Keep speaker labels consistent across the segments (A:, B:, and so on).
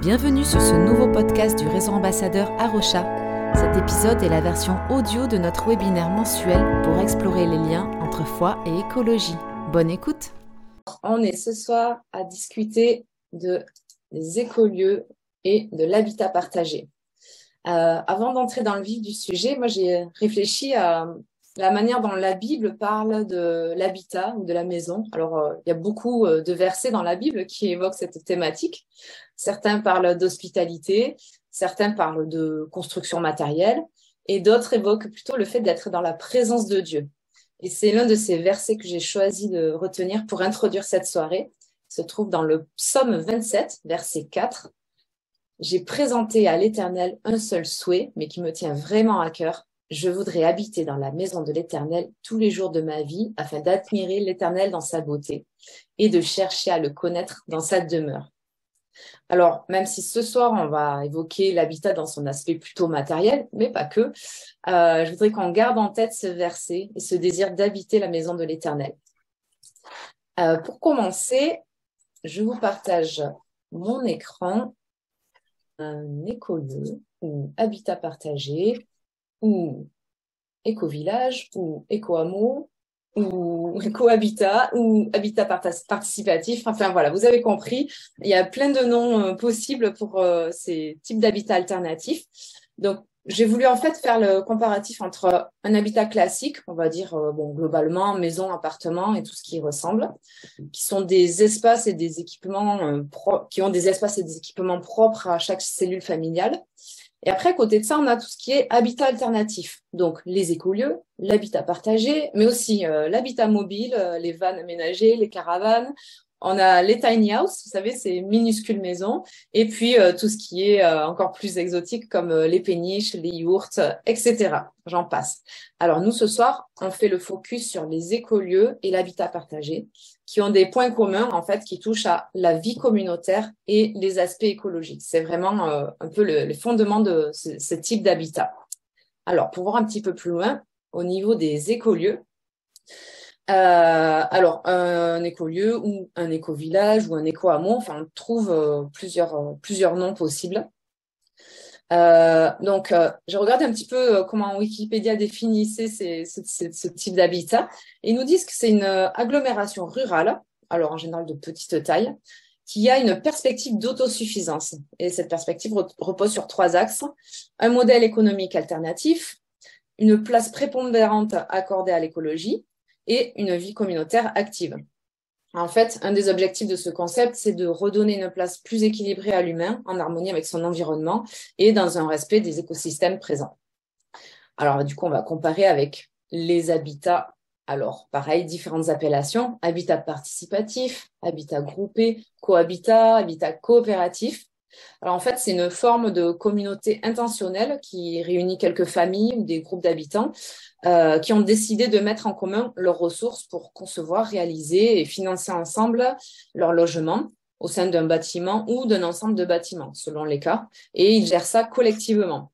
A: Bienvenue sur ce nouveau podcast du réseau ambassadeur Arocha. Cet épisode est la version audio de notre webinaire mensuel pour explorer les liens entre foi et écologie. Bonne écoute.
B: On est ce soir à discuter de des écolieux et de l'habitat partagé. Euh, avant d'entrer dans le vif du sujet, moi j'ai réfléchi à la manière dont la Bible parle de l'habitat ou de la maison. Alors, euh, il y a beaucoup euh, de versets dans la Bible qui évoquent cette thématique. Certains parlent d'hospitalité, certains parlent de construction matérielle, et d'autres évoquent plutôt le fait d'être dans la présence de Dieu. Et c'est l'un de ces versets que j'ai choisi de retenir pour introduire cette soirée. Il se trouve dans le psaume 27, verset 4. J'ai présenté à l'Éternel un seul souhait, mais qui me tient vraiment à cœur, je voudrais habiter dans la maison de l'Éternel tous les jours de ma vie afin d'admirer l'Éternel dans sa beauté et de chercher à le connaître dans sa demeure. Alors, même si ce soir, on va évoquer l'habitat dans son aspect plutôt matériel, mais pas que, euh, je voudrais qu'on garde en tête ce verset et ce désir d'habiter la maison de l'Éternel. Euh, pour commencer, je vous partage mon écran, un éco 2 ou habitat partagé ou éco-village, ou éco-hameau, ou éco-habitat, ou habitat participatif. Enfin voilà, vous avez compris, il y a plein de noms euh, possibles pour euh, ces types d'habitats alternatifs. Donc, j'ai voulu en fait faire le comparatif entre un habitat classique, on va dire euh, bon globalement maison, appartement et tout ce qui ressemble, qui sont des espaces et des équipements qui ont des espaces et des équipements propres à chaque cellule familiale, et après, à côté de ça, on a tout ce qui est habitat alternatif. Donc, les écolieux, l'habitat partagé, mais aussi euh, l'habitat mobile, euh, les vannes aménagées, les caravanes. On a les tiny house, vous savez, ces minuscules maisons. Et puis, euh, tout ce qui est encore plus exotique, comme les péniches, les yourtes, etc. J'en passe. Alors, nous, ce soir, on fait le focus sur les écolieux et l'habitat partagé qui ont des points communs en fait qui touchent à la vie communautaire et les aspects écologiques. C'est vraiment euh, un peu le, fondement de ce, type d'habitat. Alors pour voir un petit peu plus loin, au niveau des écolieux, euh, alors un écolieu ou un éco-village ou un éco-hameau, enfin on trouve euh, plusieurs plusieurs noms possibles. Euh, donc, euh, j'ai regardé un petit peu euh, comment Wikipédia définissait ce, type d'habitat. Ils nous disent que c'est une agglomération rurale, alors en général de petite taille, qui a une perspective d'autosuffisance. Et cette perspective repose sur trois axes. Un modèle économique alternatif, une place prépondérante accordée à l'écologie une vie communautaire active. En fait, un des objectifs de ce concept, c'est de redonner une place plus équilibrée à l'humain, en harmonie avec son environnement et dans un respect des écosystèmes présents. Alors, du coup, on va comparer avec les habitats. Alors, pareil, différentes appellations, habitat participatif, habitat groupé, cohabitat, habitat coopératif. Alors en fait, c'est une forme de communauté intentionnelle qui réunit quelques familles ou des groupes d'habitants euh, qui ont décidé de mettre en commun leurs ressources pour concevoir, réaliser et financer ensemble leur logement au sein d'un bâtiment ou d'un ensemble de bâtiments, selon les cas, et ils gèrent ça collectivement.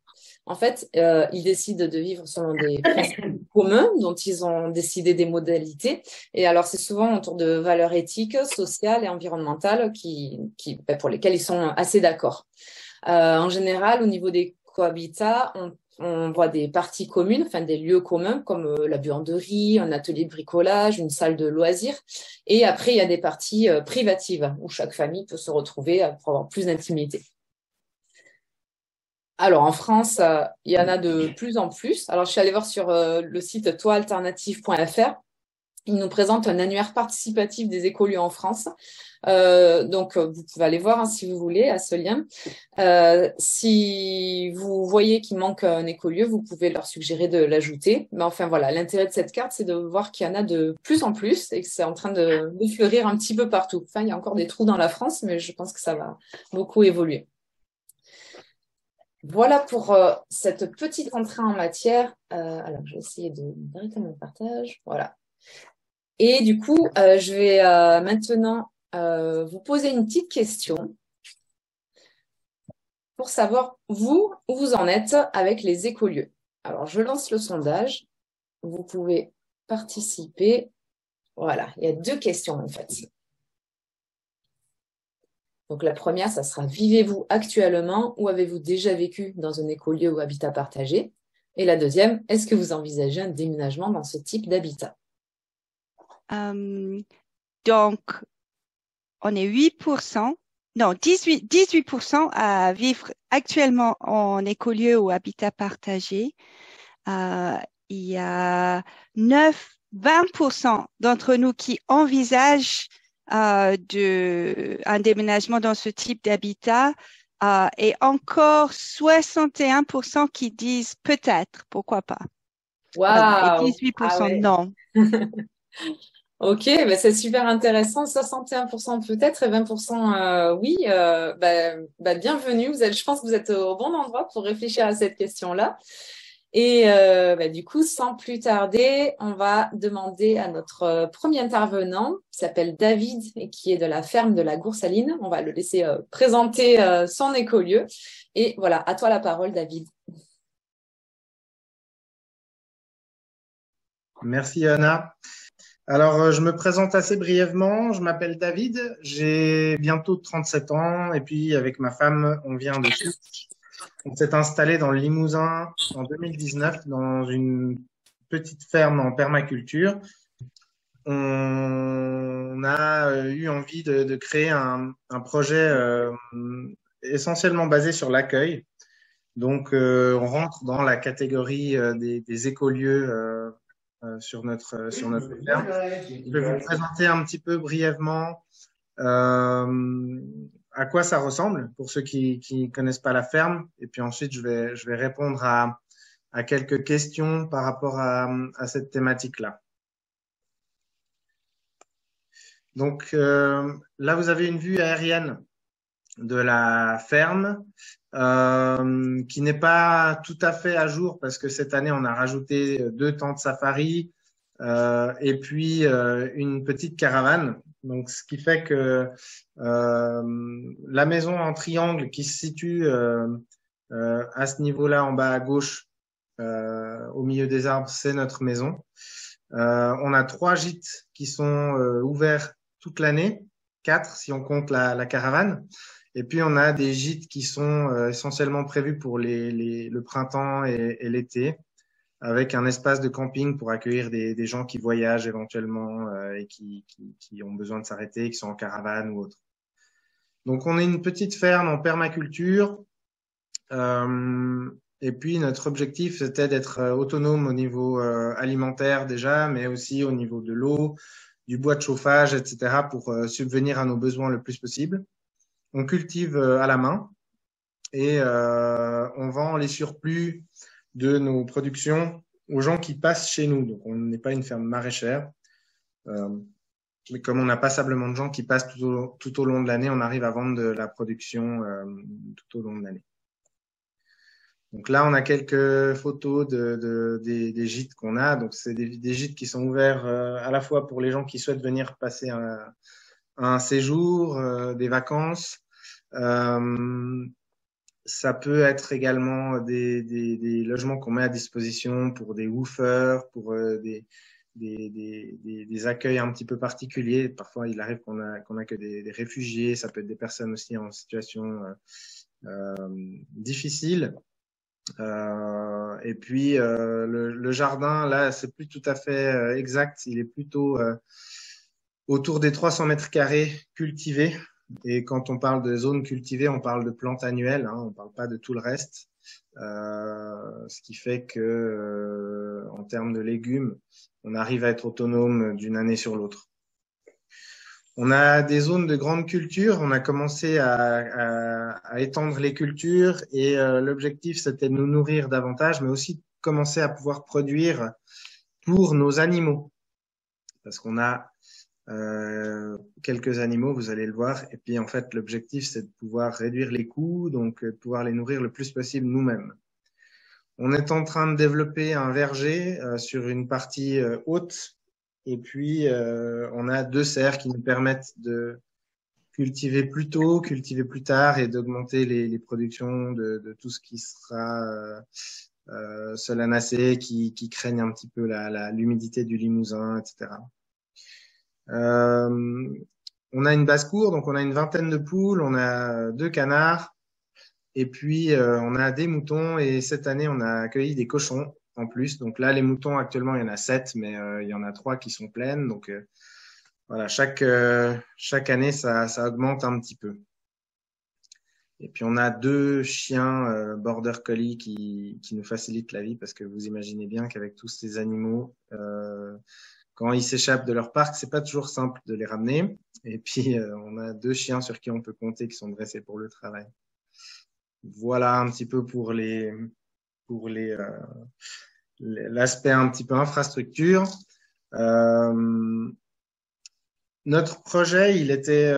B: En fait, euh, ils décident de vivre selon des principes communs dont ils ont décidé des modalités. Et alors, c'est souvent autour de valeurs éthiques, sociales et environnementales qui, qui, ben, pour lesquelles ils sont assez d'accord. Euh, en général, au niveau des cohabitats, on, on voit des parties communes, enfin des lieux communs comme euh, la buanderie, un atelier de bricolage, une salle de loisirs. Et après, il y a des parties privatives où chaque famille peut se retrouver pour avoir plus d'intimité. Alors en France, euh, il y en a de plus en plus. Alors je suis allée voir sur euh, le site toialternative.fr. Il nous présente un annuaire participatif des écolieux en France. Euh, donc vous pouvez aller voir hein, si vous voulez à ce lien. si vous voyez qu'il manque un écolieu, vous pouvez leur suggérer de l'ajouter. Mais enfin voilà, l'intérêt de cette carte, c'est de voir qu'il y en a de plus en plus et que c'est en train de, de fleurir un petit peu partout. Enfin, il y a encore des trous dans la France, mais je pense que ça va beaucoup évoluer. Voilà pour euh, cette petite entrée en matière. Euh, alors, je vais essayer d'arrêter mon partage. Voilà. Et du coup, euh, je vais maintenant vous poser une petite question pour savoir, vous, où vous en êtes avec les écolieux. Alors, je lance le sondage. Vous pouvez participer. Voilà, il y a deux questions en fait. Donc la première, ça sera vivez-vous actuellement ou avez-vous déjà vécu dans un écolieu ou habitat partagé? Et la deuxième, est-ce que vous envisagez un déménagement dans ce type d'habitat?
C: Euh, Donc, on est 8%, non, 18%, 18 à vivre actuellement en écolieu ou habitat partagé. Euh, il y a 9, 20% d'entre nous qui envisagent euh, de, un déménagement dans ce type d'habitat euh, et encore 61% qui disent peut-être, pourquoi pas.
B: Wow.
C: Et 18% ah non.
B: ok, ben c'est super intéressant. 61% peut-être et 20% euh, oui. Euh, ben, ben, bienvenue. Vous êtes, je pense que vous êtes au bon endroit pour réfléchir à cette question-là. Et euh, bah, du coup, sans plus tarder, on va demander à notre euh, premier intervenant, qui s'appelle David et qui est de la ferme de la Goursaline. On va le laisser euh, présenter son écolieu. Et voilà, à toi la parole, David.
D: Merci Anna. Alors, je me présente assez brièvement. Je m'appelle David. J'ai bientôt 37 ans et puis avec ma femme, on vient de on s'est installé dans le Limousin en 2019 dans une petite ferme en permaculture. On a euh, eu envie de, créer un, projet euh, essentiellement basé sur l'accueil. Donc, euh, on rentre dans la catégorie des, écolieux sur notre sur notre ferme. Je vais vous présenter un petit peu brièvement à quoi ça ressemble pour ceux qui ne connaissent pas la ferme. Et puis ensuite, je vais, je vais répondre à, à quelques questions par rapport à, à cette thématique-là. Donc euh, là, vous avez une vue aérienne de la ferme euh, qui n'est pas tout à fait à jour parce que cette année, on a rajouté deux tentes safari euh, et puis euh, une petite caravane donc, ce qui fait que euh, la maison en triangle qui se situe euh, euh, à ce niveau-là, en bas à gauche, au milieu des arbres, c'est notre maison. on a trois gîtes qui sont ouverts toute l'année, quatre si on compte la, la, caravane. Et puis on a des gîtes qui sont essentiellement prévus pour les, les, le printemps et l'été avec un espace de camping pour accueillir des, gens qui voyagent éventuellement euh, et qui, qui, qui, ont besoin de s'arrêter, qui sont en caravane ou autre. Donc on est une petite ferme en permaculture. Euh, et puis notre objectif c'était d'être euh, autonome au niveau euh, alimentaire déjà, mais aussi au niveau de l'eau, du bois de chauffage, etc. pour subvenir à nos besoins le plus possible. On cultive à la main et on vend les surplus de nos productions aux gens qui passent chez nous. Donc, on n'est pas une ferme maraîchère. Euh, mais comme on pas passablement de gens qui passent tout au, tout au long de l'année, on arrive à vendre de la production euh, tout au long de l'année. Donc là, on a quelques photos de, de des, des, gîtes qu'on a. Donc, c'est des, des, gîtes qui sont ouverts euh, à la fois pour les gens qui souhaitent venir passer un, un séjour, euh, des vacances, euh, ça peut être également des, logements qu'on met à disposition pour des woofers, pour euh, des, accueils un petit peu particuliers. Parfois, il arrive qu'on a, qu'on a que des, réfugiés, ça peut être des personnes aussi en situation euh, euh difficile. Et puis, le, jardin, là, c'est plus tout à fait exact. Il est plutôt autour des 300 mètres carrés cultivés. Et quand on parle de zones cultivées, on parle de plantes annuelles, hein, on ne parle pas de tout le reste. Euh, ce qui fait que, euh, en termes de légumes, on arrive à être autonome d'une année sur l'autre. On a des zones de grande culture. On a commencé à, à, à étendre les cultures et euh, l'objectif c'était de nous nourrir davantage, mais aussi de commencer à pouvoir produire pour nos animaux, parce qu'on a euh, quelques animaux, vous allez le voir. Et puis en fait, l'objectif, c'est de pouvoir réduire les coûts, donc euh, de pouvoir les nourrir le plus possible nous-mêmes. On est en train de développer un verger euh, sur une partie haute. Et puis, on a deux serres qui nous permettent de cultiver plus tôt, cultiver plus tard et d'augmenter les, les, productions de, de, tout ce qui sera euh, solanacé, qui, qui craignent un petit peu l'humidité la, du limousin, etc. Euh, on a une basse-cour, donc on a une vingtaine de poules, on a deux canards, et puis on a des moutons, et cette année, on a accueilli des cochons en plus. Donc là, les moutons, actuellement, il y en a sept, mais il y en a trois qui sont pleines. Donc voilà, chaque, chaque année, ça, ça augmente un petit peu. Et puis on a deux chiens euh, border collie qui, qui nous facilitent la vie parce que vous imaginez bien qu'avec tous ces animaux, euh, quand ils s'échappent de leur parc, c'est pas toujours simple de les ramener. Et puis euh, on a deux chiens sur qui on peut compter qui sont dressés pour le travail. Voilà un petit peu pour les pour les euh, l'aspect un petit peu infrastructure. Euh, notre projet, il était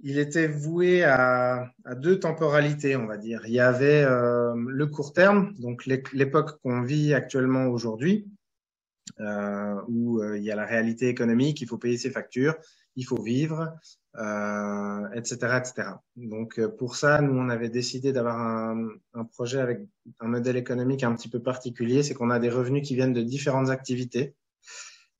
D: il était voué à, à, deux temporalités, on va dire. Il y avait euh, le court terme, donc l'époque qu'on vit actuellement aujourd'hui, euh, où euh, il y a la réalité économique, il faut payer ses factures, il faut vivre, etc., euh, etc. Donc pour ça, nous, on avait décidé d'avoir un, un, projet avec un modèle économique un petit peu particulier, c'est qu'on a des revenus qui viennent de différentes activités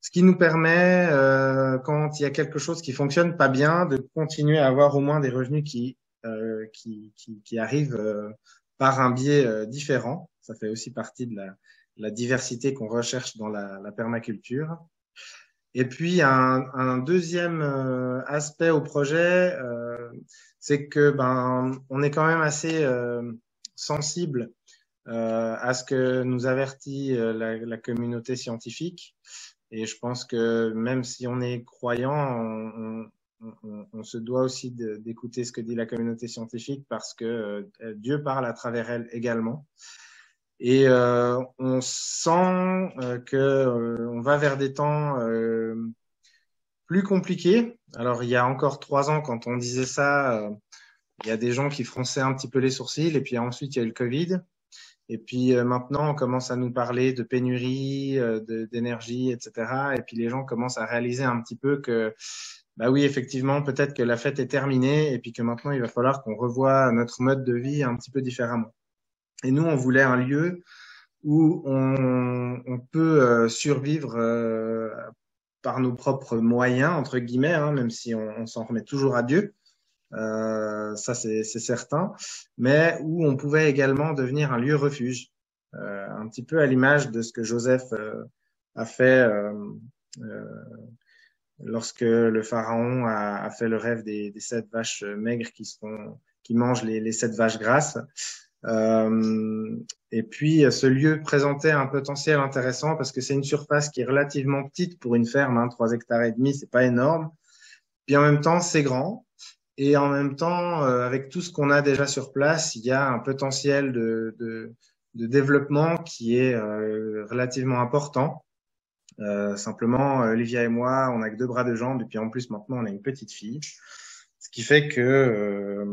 D: ce qui nous permet, euh, quand il y a quelque chose qui fonctionne pas bien, de continuer à avoir au moins des revenus qui euh, qui, qui, qui, arrivent euh, par un biais euh, différent. Ça fait aussi partie de la, la diversité qu'on recherche dans la, la, permaculture. Et puis un, un deuxième euh, aspect au projet, c'est que ben on est quand même assez sensible à ce que nous avertit la, la communauté scientifique. Et je pense que même si on est croyant, on, se doit aussi d'écouter ce que dit la communauté scientifique parce que euh, Dieu parle à travers elle également. Et euh, on sent euh, que euh, on va vers des temps plus compliqués. Alors il y a encore trois ans, quand on disait ça, il y a des gens qui fronçaient un petit peu les sourcils. Et puis ensuite il y a eu le Covid. Et puis euh, maintenant, on commence à nous parler de pénurie, euh, d'énergie, etc. Et puis les gens commencent à réaliser un petit peu que, bah oui, effectivement, peut-être que la fête est terminée et puis que maintenant, il va falloir qu'on revoie notre mode de vie un petit peu différemment. Et nous, on voulait un lieu où on, peut euh, survivre par nos propres moyens, entre guillemets, hein, même si on s'en remet toujours à Dieu. Euh, ça c'est certain, mais où on pouvait également devenir un lieu refuge, euh, un petit peu à l'image de ce que Joseph euh, a fait euh, euh, lorsque le pharaon a, a, fait le rêve des, des sept vaches maigres qui qui mangent les, les sept vaches grasses. et puis ce lieu présentait un potentiel intéressant parce que c'est une surface qui est relativement petite pour une ferme, hein, 3 hectares et demi, c'est pas énorme. Puis en même temps, c'est grand. Et en même temps, euh, avec tout ce qu'on a déjà sur place, il y a un potentiel de, de, de développement qui est euh, relativement important. Euh, simplement, Olivia et moi, on a que deux bras de jambes, et puis en plus maintenant, on a une petite fille. Ce qui fait que euh,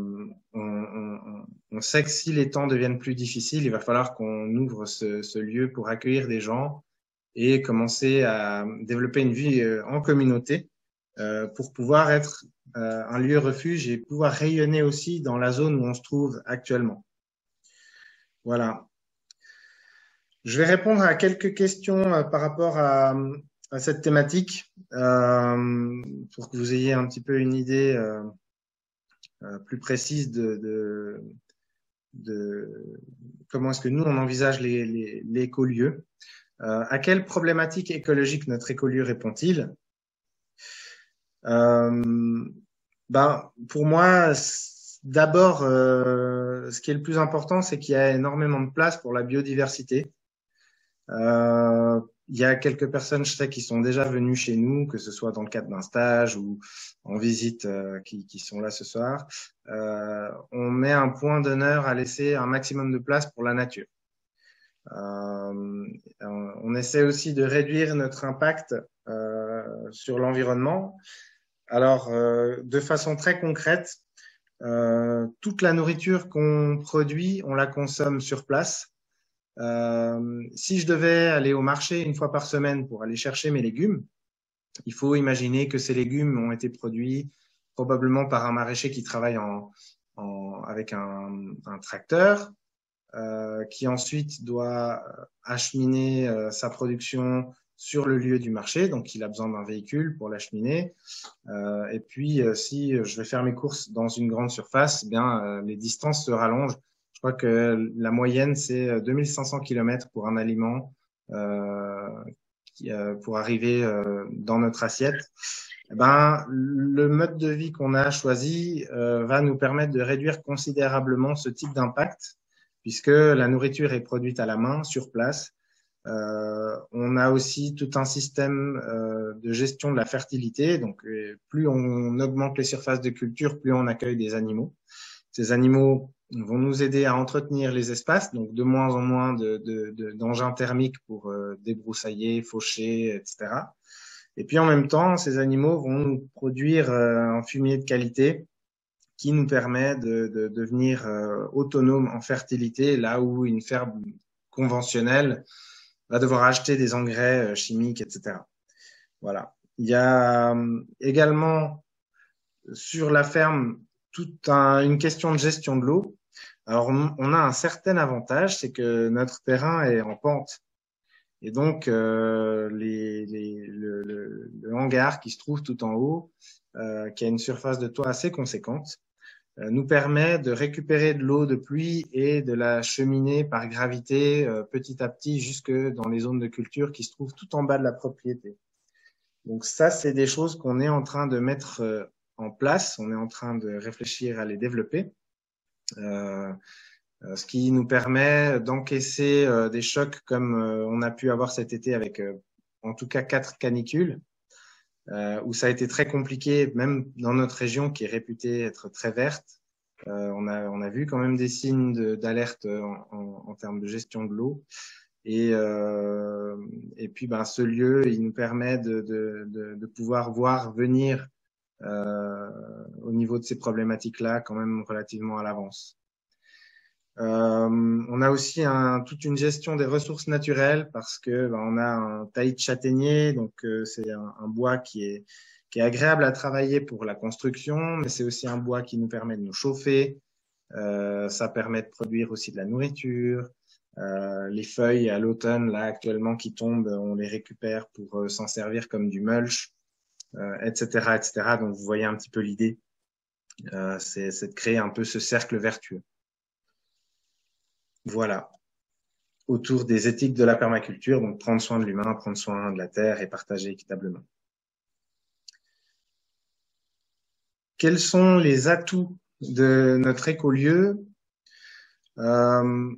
D: on, on, on, sait que si les temps deviennent plus difficiles, il va falloir qu'on ouvre ce, ce, lieu pour accueillir des gens et commencer à développer une vie en communauté euh, pour pouvoir être euh, un lieu refuge et pouvoir rayonner aussi dans la zone où on se trouve actuellement. Voilà. Je vais répondre à quelques questions euh, par rapport à, cette thématique euh, pour que vous ayez un petit peu une idée euh, plus précise de, comment est-ce que nous on envisage les, écolieux. à quelle problématique écologique notre écolieu répond-il? Euh, ben, pour moi, d'abord, euh, ce qui est le plus important, c'est qu'il y a énormément de place pour la biodiversité. Euh, il y a quelques personnes, je sais, qui sont déjà venues chez nous, que ce soit dans le cadre d'un stage ou en visite, euh, qui, qui, sont là ce soir. Euh, on met un point d'honneur à laisser un maximum de place pour la nature. Euh, on essaie aussi de réduire notre impact sur l'environnement. Alors, euh, de façon très concrète, euh, toute la nourriture qu'on produit, on la consomme sur place. Euh, si je devais aller au marché une fois par semaine pour aller chercher mes légumes, il faut imaginer que ces légumes ont été produits probablement par un maraîcher qui travaille en, en avec un, un tracteur, euh, qui ensuite doit acheminer euh, sa production sur le lieu du marché, donc il a besoin d'un véhicule pour l'acheminer. Euh, et puis, euh, si je vais faire mes courses dans une grande surface, eh bien euh, les distances se rallongent. Je crois que la moyenne c'est 2500 km pour un aliment qui, pour arriver dans notre assiette. Eh ben, le mode de vie qu'on a choisi va nous permettre de réduire considérablement ce type d'impact, puisque la nourriture est produite à la main, sur place, euh, on a aussi tout un système euh, de gestion de la fertilité. Donc, euh, plus on augmente les surfaces de culture, plus on accueille des animaux. Ces animaux vont nous aider à entretenir les espaces, donc de moins en moins d'engins de, thermiques pour débroussailler, faucher, etc. Et puis en même temps, ces animaux vont nous produire un fumier de qualité qui nous permet de, de devenir autonome en fertilité, là où une ferme conventionnelle va devoir acheter des engrais euh, chimiques, etc. Voilà. Il y a euh, également sur la ferme toute une question de gestion de l'eau. Alors, on a un certain avantage, c'est que notre terrain est en pente. Et donc, euh, les, les, le, le, hangar qui se trouve tout en haut, euh, qui a une surface de toit assez conséquente, nous permet de récupérer de l'eau de pluie et de la cheminer par gravité euh, petit à petit jusque dans les zones de culture qui se trouvent tout en bas de la propriété. Donc ça, c'est des choses qu'on est en train de mettre euh, en place, on est en train de réfléchir à les développer, euh, ce qui nous permet d'encaisser des chocs comme on a pu avoir cet été avec en tout cas quatre canicules euh, où ça a été très compliqué, même dans notre région qui est réputée être très verte. Euh, on, a, on a vu quand même des signes d'alerte en, en, en, termes de gestion de l'eau. Et, euh, et puis, ben, ce lieu, il nous permet de, de, de, de pouvoir voir venir euh, au niveau de ces problématiques-là quand même relativement à l'avance. Euh, on a aussi un, toute une gestion des ressources naturelles parce que ben, on a un taillis de châtaignier, donc euh, c'est un, un, bois qui est, qui est agréable à travailler pour la construction, mais c'est aussi un bois qui nous permet de nous chauffer. Euh, ça permet de produire aussi de la nourriture. Euh, les feuilles à l'automne, là actuellement qui tombent, on les récupère pour euh, s'en servir comme du mulch, etc., etc. Donc vous voyez un petit peu l'idée. c'est de créer un peu ce cercle vertueux. Voilà. Autour des éthiques de la permaculture, donc prendre soin de l'humain, prendre soin de la terre et partager équitablement. Quels sont les atouts de notre écolieu? Euh,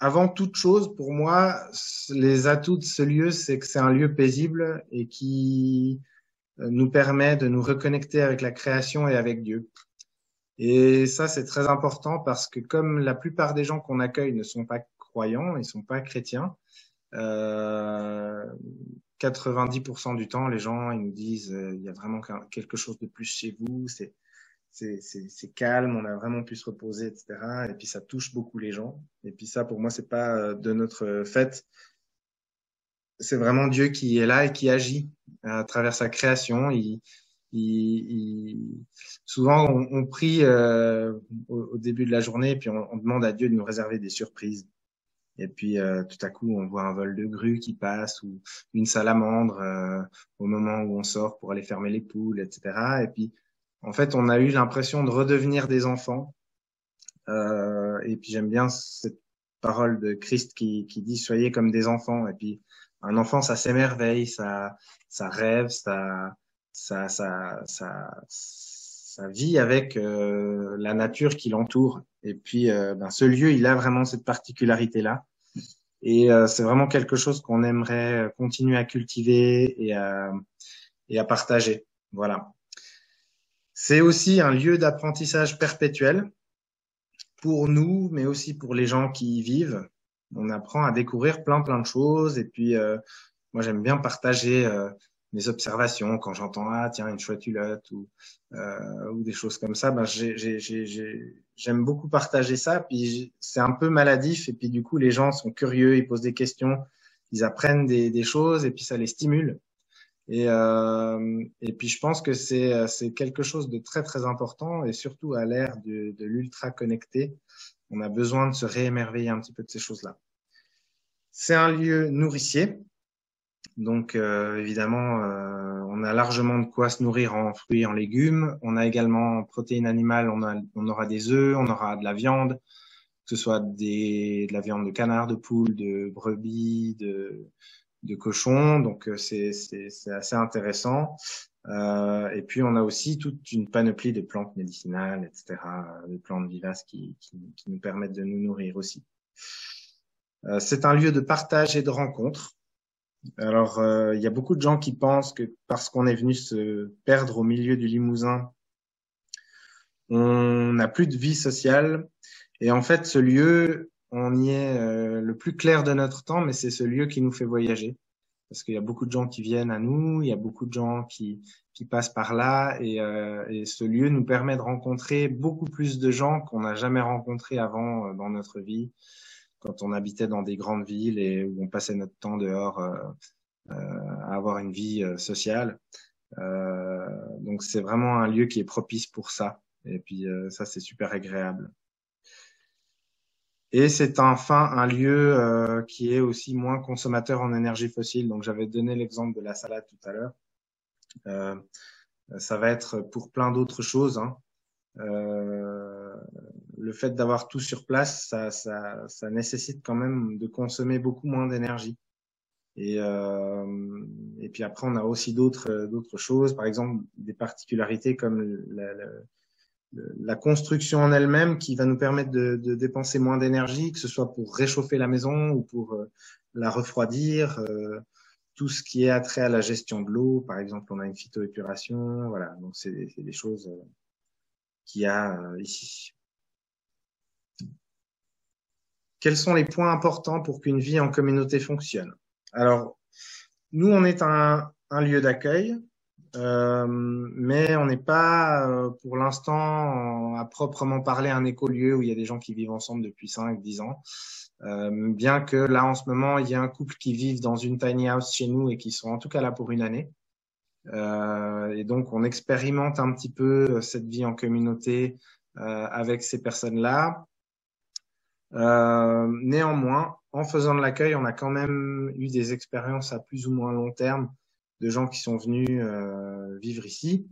D: Avant toute chose, pour moi, les atouts de ce lieu, c'est que c'est un lieu paisible et qui euh, nous permet de nous reconnecter avec la création et avec Dieu. Et ça, c'est très important parce que comme la plupart des gens qu'on accueille ne sont pas croyants, ils sont pas chrétiens, euh, 90% du temps, les gens ils nous disent euh, il y a vraiment quelque chose de plus chez vous, c'est c'est calme, on a vraiment pu se reposer, etc. Et puis ça touche beaucoup les gens. Et puis ça, pour moi, c'est pas euh, de notre fait. C'est vraiment Dieu qui est là et qui agit à travers sa création. Souvent, on, on prie euh, au, au, début de la journée, puis on, on, demande à Dieu de nous réserver des surprises. Et puis, euh, tout à coup, on voit un vol de grue qui passe ou une salamandre euh, au moment où on sort pour aller fermer les poules, etc. Et puis, en fait, on a eu l'impression de redevenir des enfants. Euh, et puis, j'aime bien cette parole de Christ qui, qui dit soyez comme des enfants. Et puis, un enfant, ça s'émerveille, ça, ça rêve, ça, ça, ça, ça, ça vit avec euh, la nature qui l'entoure. Et puis, euh, ben, ce lieu, il a vraiment cette particularité-là. Et euh, c'est vraiment quelque chose qu'on aimerait continuer à cultiver et à, et à partager. Voilà. C'est aussi un lieu d'apprentissage perpétuel pour nous, mais aussi pour les gens qui y vivent. On apprend à découvrir plein plein de choses. Et puis, euh, moi, j'aime bien partager euh, mes observations quand j'entends ah tiens une chouette hulotte ou euh, ou des choses comme ça ben j'aime beaucoup partager ça. Puis c'est un peu maladif et puis du coup les gens sont curieux ils posent des questions ils apprennent des, des choses et puis ça les stimule. Et euh, et puis je pense que c'est c'est quelque chose de très très important et surtout à l'ère de, de l'ultra connecté on a besoin de se réémerveiller un petit peu de ces choses là c'est un lieu nourricier Donc évidemment, on a largement de quoi se nourrir en fruits, en légumes. On a également en protéines animales, on, aura des œufs, on aura de la viande, que ce soit des, de la viande de canard, de poule, de brebis, de, cochon. Donc c'est assez intéressant. Euh, et puis on a aussi toute une panoplie de plantes médicinales, etc., de plantes vivaces qui, nous permettent de nous nourrir aussi. Euh, c'est un lieu de partage et de rencontre. Alors, euh, il y a beaucoup de gens qui pensent que parce qu'on est venu se perdre au milieu du Limousin, on n'a plus de vie sociale. Et en fait, ce lieu, on y est euh, le plus clair de notre temps, mais c'est ce lieu qui nous fait voyager. Parce qu'il y a beaucoup de gens qui viennent à nous, il y a beaucoup de gens qui, qui passent par là, et, euh, et, ce lieu nous permet de rencontrer beaucoup plus de gens qu'on n'a jamais rencontrés avant dans notre vie, quand on habitait dans des grandes villes et où on passait notre temps dehors euh, euh à avoir une vie euh, sociale. donc c'est vraiment un lieu qui est propice pour ça, et puis ça c'est super agréable. Et c'est enfin un lieu euh, qui est aussi moins consommateur en énergie fossile. Donc j'avais donné l'exemple de la salade tout à l'heure. Euh, ça va être pour plein d'autres choses. Hein. Euh, le fait d'avoir tout sur place, ça, ça, ça, nécessite quand même de consommer beaucoup moins d'énergie. Et, euh, et puis après, on a aussi d'autres choses, par exemple des particularités comme la, la, la construction en elle-même qui va nous permettre de, de dépenser moins d'énergie, que ce soit pour réchauffer la maison ou pour euh, la refroidir. Euh, tout ce qui est attrait à la gestion de l'eau, par exemple, on a une phytoépuration, voilà. Donc c'est des choses euh, qu'il y a ici. Quels sont les points importants pour qu'une vie en communauté fonctionne? Alors, nous, on est un, un lieu d'accueil, euh, mais on n'est pas, euh, pour l'instant, à proprement parler un écolieu où il y a des gens qui vivent ensemble depuis 5, 10 ans. Euh, bien que là, en ce moment, il y a un couple qui vit dans une tiny house chez nous et qui sont en tout cas là pour une année. Euh, et donc, on expérimente un petit peu cette vie en communauté avec ces personnes-là. néanmoins, en faisant de l'accueil, on a quand même eu des expériences à plus ou moins long terme de gens qui sont venus euh, vivre ici.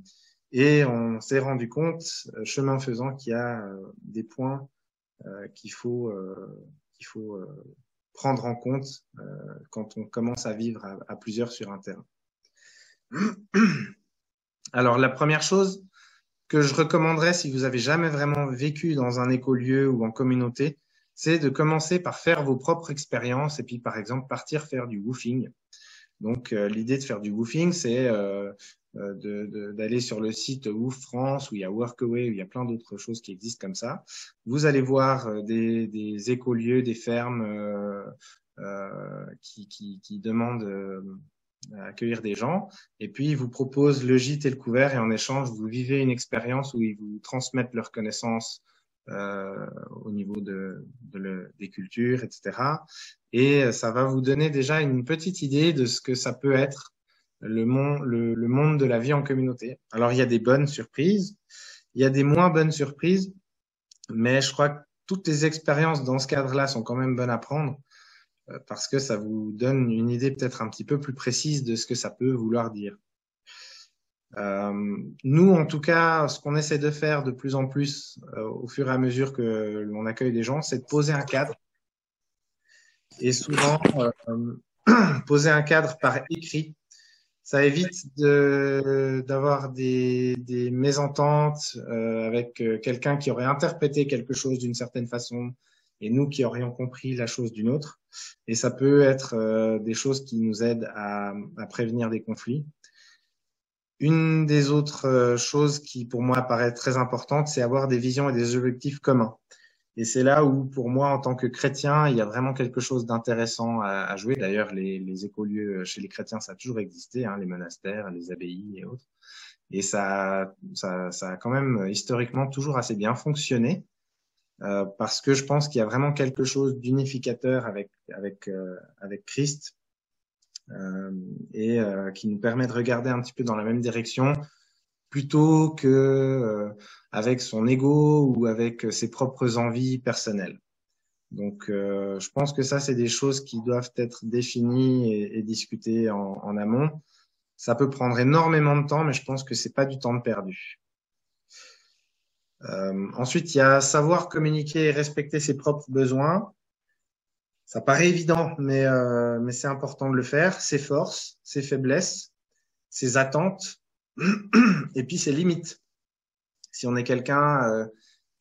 D: Et on s'est rendu compte, euh, chemin faisant, qu'il y a euh, des points qu'il faut, faut prendre en compte quand on commence à vivre à plusieurs sur un terrain. Alors, la première chose que je recommanderais si vous avez jamais vraiment vécu dans un écolieu ou en communauté, c'est de commencer par faire vos propres expériences et puis, par exemple, partir faire du woofing. Donc, euh, l'idée de faire du woofing, c'est euh, euh d'aller sur le site Woof France, où il y a Workaway, où il y a plein d'autres choses qui existent comme ça. Vous allez voir des, écolieux, des fermes qui, demandent accueillir des gens, et puis ils vous proposent le gîte et le couvert, et en échange, vous vivez une expérience où ils vous transmettent leurs connaissances euh, au niveau de, de des cultures, etc. Et ça va vous donner déjà une petite idée de ce que ça peut être le monde, le, le monde de la vie en communauté. Alors il y a des bonnes surprises, il y a des moins bonnes surprises, mais je crois que toutes les expériences dans ce cadre-là sont quand même bonnes à prendre euh, parce que ça vous donne une idée peut-être un petit peu plus précise de ce que ça peut vouloir dire. Euh, nous, en tout cas, ce qu'on essaie de faire de plus en plus euh, au fur et à mesure que l'on accueille des gens, c'est de poser un cadre. Et souvent, euh, poser un cadre par écrit, ça évite d'avoir des, mésententes euh, avec euh, quelqu'un qui aurait interprété quelque chose d'une certaine façon et nous qui aurions compris la chose d'une autre. Et ça peut être des choses qui nous aident à, à prévenir des conflits. Une des autres euh, choses qui, pour moi, paraît très importante, c'est avoir des visions et des objectifs communs. Et c'est là où, pour moi, en tant que chrétien, il y a vraiment quelque chose d'intéressant à, à, jouer. D'ailleurs, les, les écolieux chez les chrétiens, ça a toujours existé, hein, les monastères, les abbayes et autres. Et ça, ça, ça a quand même historiquement toujours assez bien fonctionné. Euh, parce que je pense qu'il y a vraiment quelque chose d'unificateur avec avec euh, avec Christ euh, et euh, qui nous permet de regarder un petit peu dans la même direction plutôt que euh, avec son ego ou avec ses propres envies personnelles. Donc, je pense que ça, c'est des choses qui doivent être définies et, et discutées en, en, amont. Ça peut prendre énormément de temps, mais je pense que c'est pas du temps de perdu. Euh, ensuite, il y a savoir communiquer et respecter ses propres besoins. Ça paraît évident, mais, euh, mais c'est important de le faire. Ses forces, ses faiblesses, ses attentes, et puis ses limites. Si on est quelqu'un euh,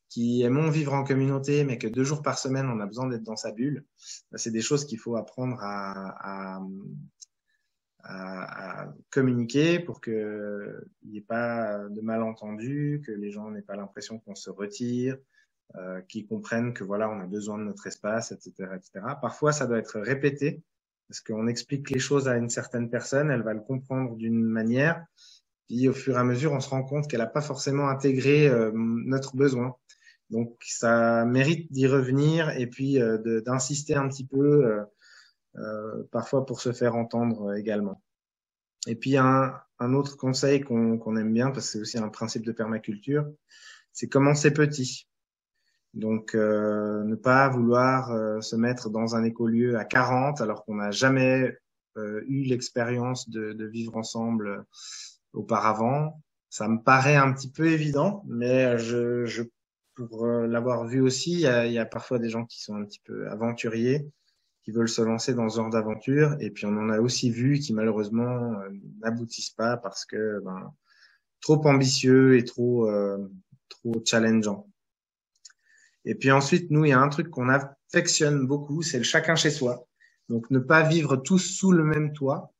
D: qui aimons vivre en communauté, mais que deux jours par semaine, on a besoin d'être dans sa bulle, bah, c'est des choses qu'il faut apprendre à, à, à, à, communiquer pour qu'il n'y ait pas de malentendus, que les gens n'aient pas l'impression qu'on se retire, euh, qu'ils comprennent que voilà, on a besoin de notre espace, etc., etc. Parfois, ça doit être répété parce qu'on explique les choses à une certaine personne, elle va le comprendre d'une manière, puis au fur et à mesure, on se rend compte qu'elle n'a pas forcément intégré euh, notre besoin. Donc ça mérite d'y revenir et puis euh, d'insister un petit peu, euh, parfois pour se faire entendre également. Et puis un, un autre conseil qu'on qu aime bien, parce que c'est aussi un principe de permaculture, c'est commencer petit. Donc euh, ne pas vouloir euh, se mettre dans un écolieu à 40 alors qu'on n'a jamais eu l'expérience de, de, vivre ensemble auparavant. Ça me paraît un petit peu évident, mais je, je pour euh, l'avoir vu aussi, il y, a, il y, a, parfois des gens qui sont un petit peu aventuriers, qui veulent se lancer dans ce genre d'aventure, et puis on en a aussi vu qui malheureusement euh, n'aboutissent pas parce que ben, trop ambitieux et trop euh, trop challengeant. Et puis ensuite, nous, il y a un truc qu'on affectionne beaucoup, c'est le chacun chez soi. Donc ne pas vivre tous sous le même toit,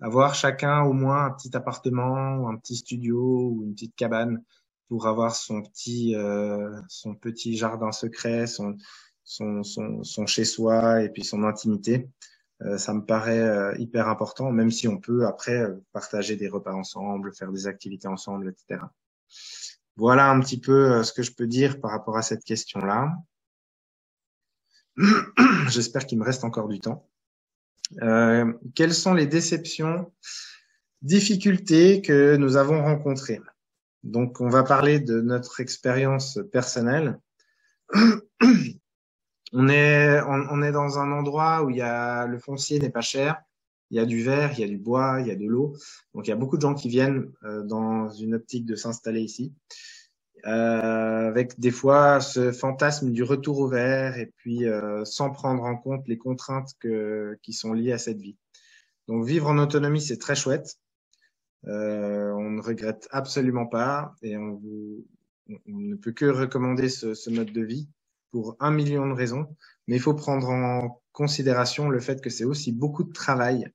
D: avoir chacun au moins un petit appartement, un petit studio ou une petite cabane pour avoir son petit euh, son petit jardin secret, son son, son, son chez soi et puis son intimité. Euh, ça me paraît euh, hyper important, même si on peut après euh, partager des repas ensemble, faire des activités ensemble, etc. Voilà un petit peu ce que je peux dire par rapport à cette question-là. J'espère qu'il me reste encore du temps. Euh, quelles sont les déceptions, difficultés que nous avons rencontrées? Donc, on va parler de notre expérience personnelle. on est, on, est dans un endroit où il y a le foncier n'est pas cher, il y a du verre, il y a du bois, il y a de l'eau. Donc, il y a beaucoup de gens qui viennent euh, dans une optique de s'installer ici euh, avec des fois ce fantasme du retour au vert et puis euh, sans prendre en compte les contraintes qui sont liées à cette vie. Donc vivre en autonomie, c'est très chouette. On ne regrette absolument pas et on, vous, ne peut que recommander ce, mode de vie pour un million de raisons. Mais il faut prendre en considération le fait que c'est aussi beaucoup de travail,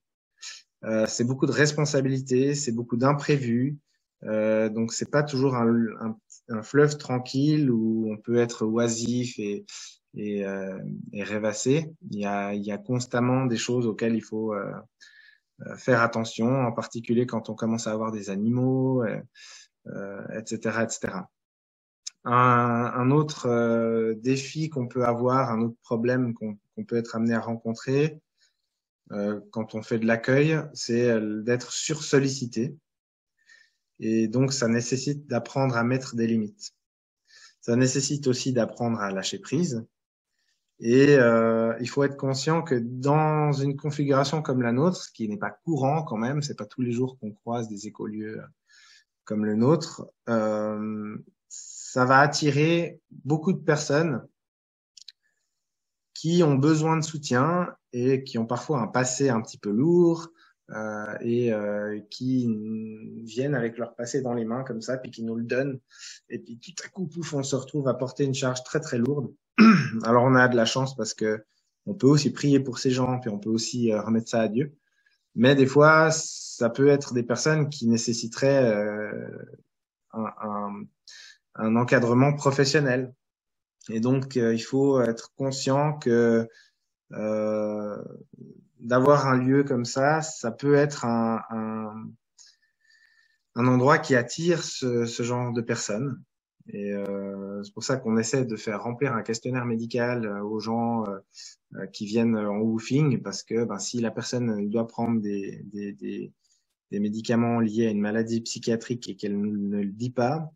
D: euh, c'est beaucoup de responsabilités, c'est beaucoup d'imprévus. Euh, donc c'est pas toujours un, fleuve tranquille où on peut être oisif et, euh, rêvasser. Il y, a, constamment des choses auxquelles il faut euh, faire attention, en particulier quand on commence à avoir des animaux, etc., etc. Un, autre euh, défi qu'on peut avoir, un autre problème qu'on qu peut être amené à rencontrer quand on fait de l'accueil, c'est d'être sursollicité et donc, ça nécessite d'apprendre à mettre des limites. Ça nécessite aussi d'apprendre à lâcher prise. Et euh, il faut être conscient que dans une configuration comme la nôtre, qui n'est pas courant quand même, c'est pas tous les jours qu'on croise des écolieux comme le nôtre, euh, ça va attirer beaucoup de personnes qui ont besoin de soutien et qui ont parfois un passé un petit peu lourd, euh, et euh, qui viennent avec leur passé dans les mains comme ça, puis qui nous le donnent. Et puis tout à coup, pouf, on se retrouve à porter une charge très très lourde. Alors on a de la chance parce que on peut aussi prier pour ces gens, puis on peut aussi euh, remettre ça à Dieu. Mais des fois, ça peut être des personnes qui nécessiteraient un, un, encadrement professionnel. Et donc, euh, il faut être conscient que euh, d'avoir un lieu comme ça, ça peut être un, un, un endroit qui attire ce, ce, genre de personnes. Et euh, c'est pour ça qu'on essaie de faire remplir un questionnaire médical euh, aux gens euh, euh, qui viennent en woofing, parce que ben, si la personne doit prendre des, des, des, des, médicaments liés à une maladie psychiatrique et qu'elle ne le dit pas,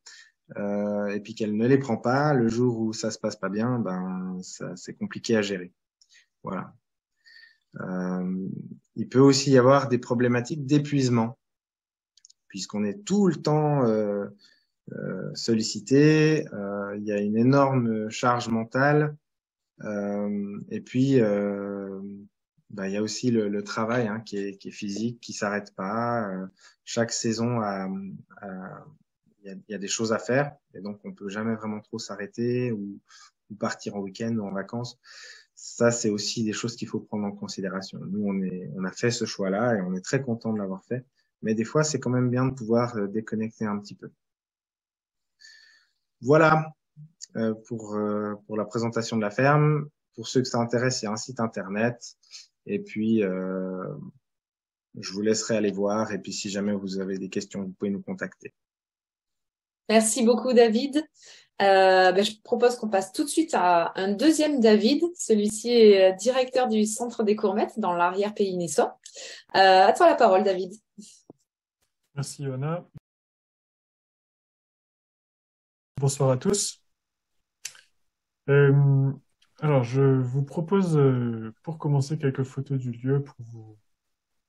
D: euh, et puis qu'elle ne les prend pas, le jour où ça se passe pas bien, ben c'est compliqué à gérer. Voilà. Euh, il peut aussi y avoir des problématiques d'épuisement, puisqu'on est tout le temps euh, euh sollicité, euh, il y a une énorme charge mentale, et puis ben, il y a aussi le, le travail hein, qui, est, qui, est, physique, qui s'arrête pas. chaque saison a, a y, a, y, a, des choses à faire et donc on peut jamais vraiment trop s'arrêter ou, partir en week-end ou en vacances. Ça, c'est aussi des choses qu'il faut prendre en considération. Nous, on, a fait ce choix-là et on est très content de l'avoir fait. Mais des fois, c'est quand même bien de pouvoir euh, déconnecter un petit peu. Voilà euh, pour, euh, pour la présentation de la ferme. Pour ceux que ça intéresse, il y a un site internet. Et puis, je vous laisserai aller voir. Et puis, si jamais vous avez des questions, vous pouvez nous contacter.
B: Merci beaucoup, David. Euh, ben, je propose qu'on passe tout de suite à un deuxième David. Celui-ci est directeur du Centre des Courmettes dans l'arrière-pays niçois. Euh, à toi la parole, David.
E: Merci, Johanna. Bonsoir à tous. Euh, alors, je vous propose, euh, pour commencer, quelques photos du lieu pour vous,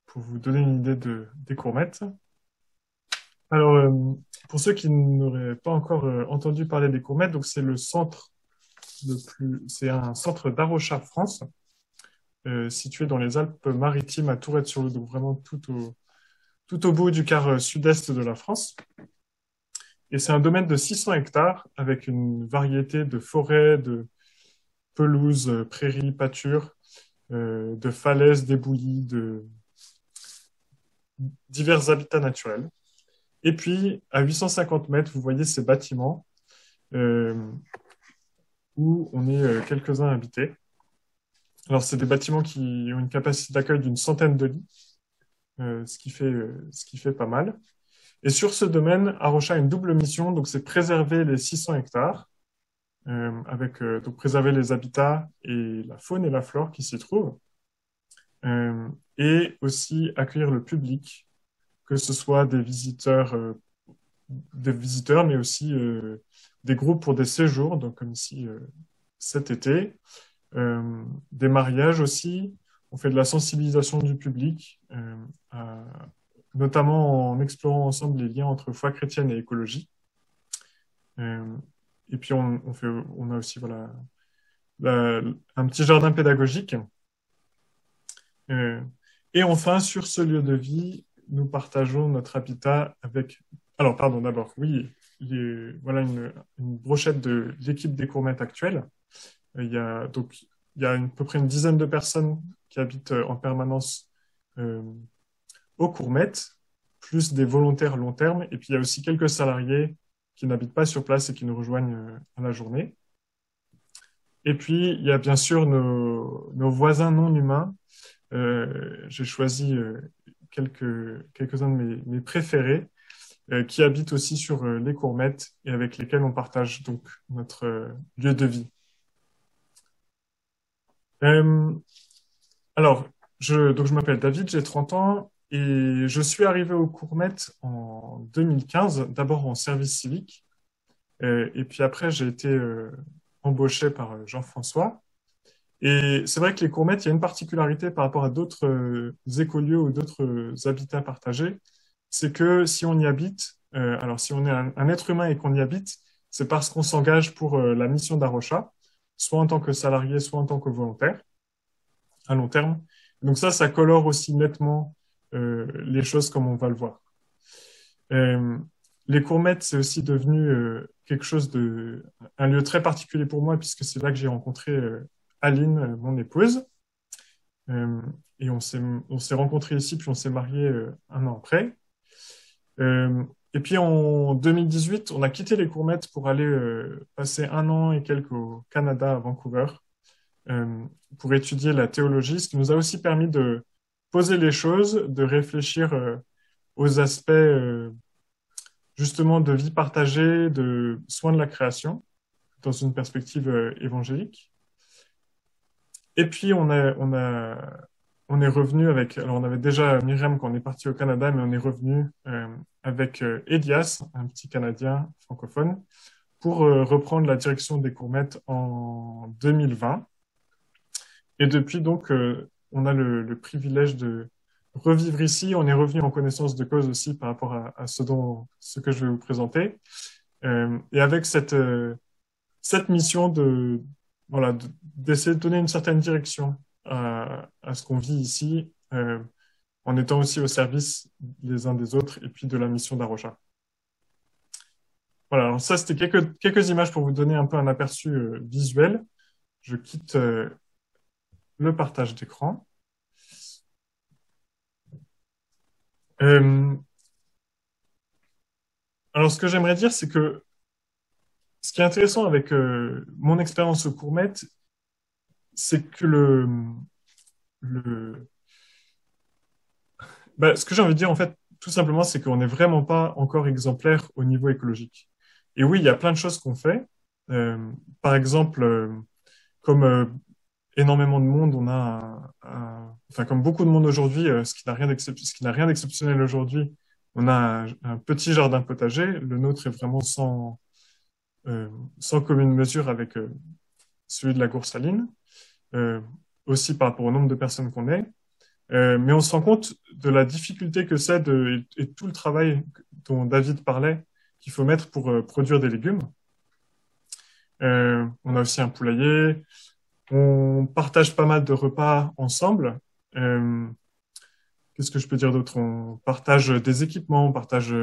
E: pour vous donner une idée de, des courmettes. Alors, euh, pour ceux qui n'auraient pas encore euh, entendu parler des courmettes, donc c'est le centre le plus, c'est un centre d'Arocha France, euh, situé dans les Alpes-Maritimes à Tourette-sur-Loup, donc vraiment tout au, tout au bout du quart sud-est de la France. Et c'est un domaine de 600 hectares avec une variété de forêts, de pelouses, prairies, pâtures, de falaises débouillies, de divers habitats naturels. Et puis, à 850 mètres, vous voyez ces bâtiments euh, où on est euh, quelques-uns habités. Alors, c'est des bâtiments qui ont une capacité d'accueil d'une centaine de lits, euh, ce, qui fait, ce qui fait pas mal. Et sur ce domaine, Arocha a une double mission, donc c'est préserver les 600 hectares, avec donc préserver les habitats et la faune et la flore qui s'y trouvent, et aussi accueillir le public que ce soit des visiteurs, euh, des visiteurs, mais aussi euh, des groupes pour des séjours, donc comme ici euh, cet été, des mariages aussi. On fait de la sensibilisation du public, notamment en explorant ensemble les liens entre foi chrétienne et écologie. et puis on, fait, on a aussi voilà un petit jardin pédagogique. et enfin, sur ce lieu de vie, nous partageons notre habitat avec. Alors, pardon, d'abord, oui, voilà une, brochette de l'équipe des courmettes actuelle. Il y a donc il y a à peu près une dizaine de personnes qui habitent euh, en permanence euh, aux courmettes, plus des volontaires long terme, et puis il y a aussi quelques salariés qui n'habitent pas sur place et qui nous rejoignent euh, à la journée. Et puis il y a bien sûr nos, nos voisins non humains. Euh, J'ai choisi euh, quelques, quelques-uns de mes, mes préférés, euh, qui habitent aussi sur euh, les Courmettes et avec lesquels on partage donc notre euh, lieu de vie. Alors, je, donc je m'appelle David, j'ai 30 ans et je suis arrivé aux Courmettes en 2015, d'abord en service civique, et puis après j'ai été embauché par Jean-François et c'est vrai que les courmettes, il y a une particularité par rapport à d'autres euh, écolieux ou d'autres euh, habitats partagés, c'est que si on y habite, euh, alors si on est un, un être humain et qu'on y habite, c'est parce qu'on s'engage pour la mission d'Arocha, soit en tant que salarié, soit en tant que volontaire, à long terme. Donc ça, ça colore aussi nettement les choses comme on va le voir. les courmettes, c'est aussi devenu quelque chose de, un lieu très particulier pour moi puisque c'est là que j'ai rencontré Aline, euh, mon épouse. Euh, et on s'est, on s'est rencontrés ici, puis on s'est mariés euh, un an après. et puis en 2018, on a quitté les Courmettes pour aller passer un an et quelques au Canada, à Vancouver, pour étudier la théologie, ce qui nous a aussi permis de poser les choses, de réfléchir aux aspects justement de vie partagée, de soins de la création, dans une perspective évangélique. Et puis, on a, on a on est revenu avec, alors on avait déjà Myriam quand on est parti au Canada, mais on est revenu euh, avec euh, Elias, un petit Canadien francophone, pour euh, reprendre la direction des courmettes en 2020. Et depuis donc, on a le, privilège de revivre ici. On est revenu en connaissance de cause aussi par rapport à, ce dont, ce que je vais vous présenter. et avec cette cette mission de voilà d'essayer de donner une certaine direction à, ce qu'on vit ici, euh, en étant aussi au service les uns des autres et puis de la mission d'Arocha. Voilà, alors ça c'était quelques, quelques images pour vous donner un peu un aperçu euh, visuel. Je quitte euh, le partage d'écran. alors ce que j'aimerais dire, c'est que ce qui est intéressant avec mon expérience au Courmet, c'est que le, le... Bah, ce que j'ai envie de dire, en fait, tout simplement, c'est qu'on n'est vraiment pas encore exemplaire au niveau écologique. Et oui, il y a plein de choses qu'on fait. Euh, par exemple, euh, comme euh, énormément de monde, on a, enfin comme beaucoup de monde aujourd'hui, ce qui n'a rien d'exceptionnel aujourd'hui, on a un, petit jardin potager. Le nôtre est vraiment sans, sans commune mesure avec celui de la Goursaline. Euh, aussi par rapport au nombre de personnes qu'on est. Euh, mais on se rend compte de la difficulté que c'est et, tout le travail dont David parlait qu'il faut mettre pour euh, produire des légumes. on a aussi un poulailler. On partage pas mal de repas ensemble. Qu'est-ce que je peux dire d'autre? On partage des équipements, on partage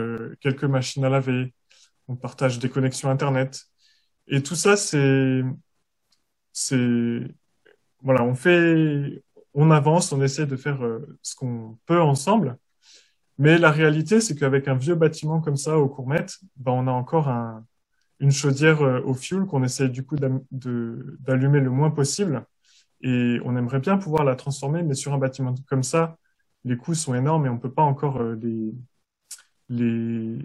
E: quelques machines à laver, on partage des connexions Internet. Et tout ça, c'est voilà, on fait, on avance, on essaie de faire euh, ce qu'on peut ensemble. Mais la réalité, c'est qu'avec un vieux bâtiment comme ça au Courmet, ben, on a encore un, une chaudière euh, au fioul qu'on essaie du coup d'allumer le moins possible. Et on aimerait bien pouvoir la transformer, mais sur un bâtiment comme ça, les coûts sont énormes et on peut pas encore euh, les,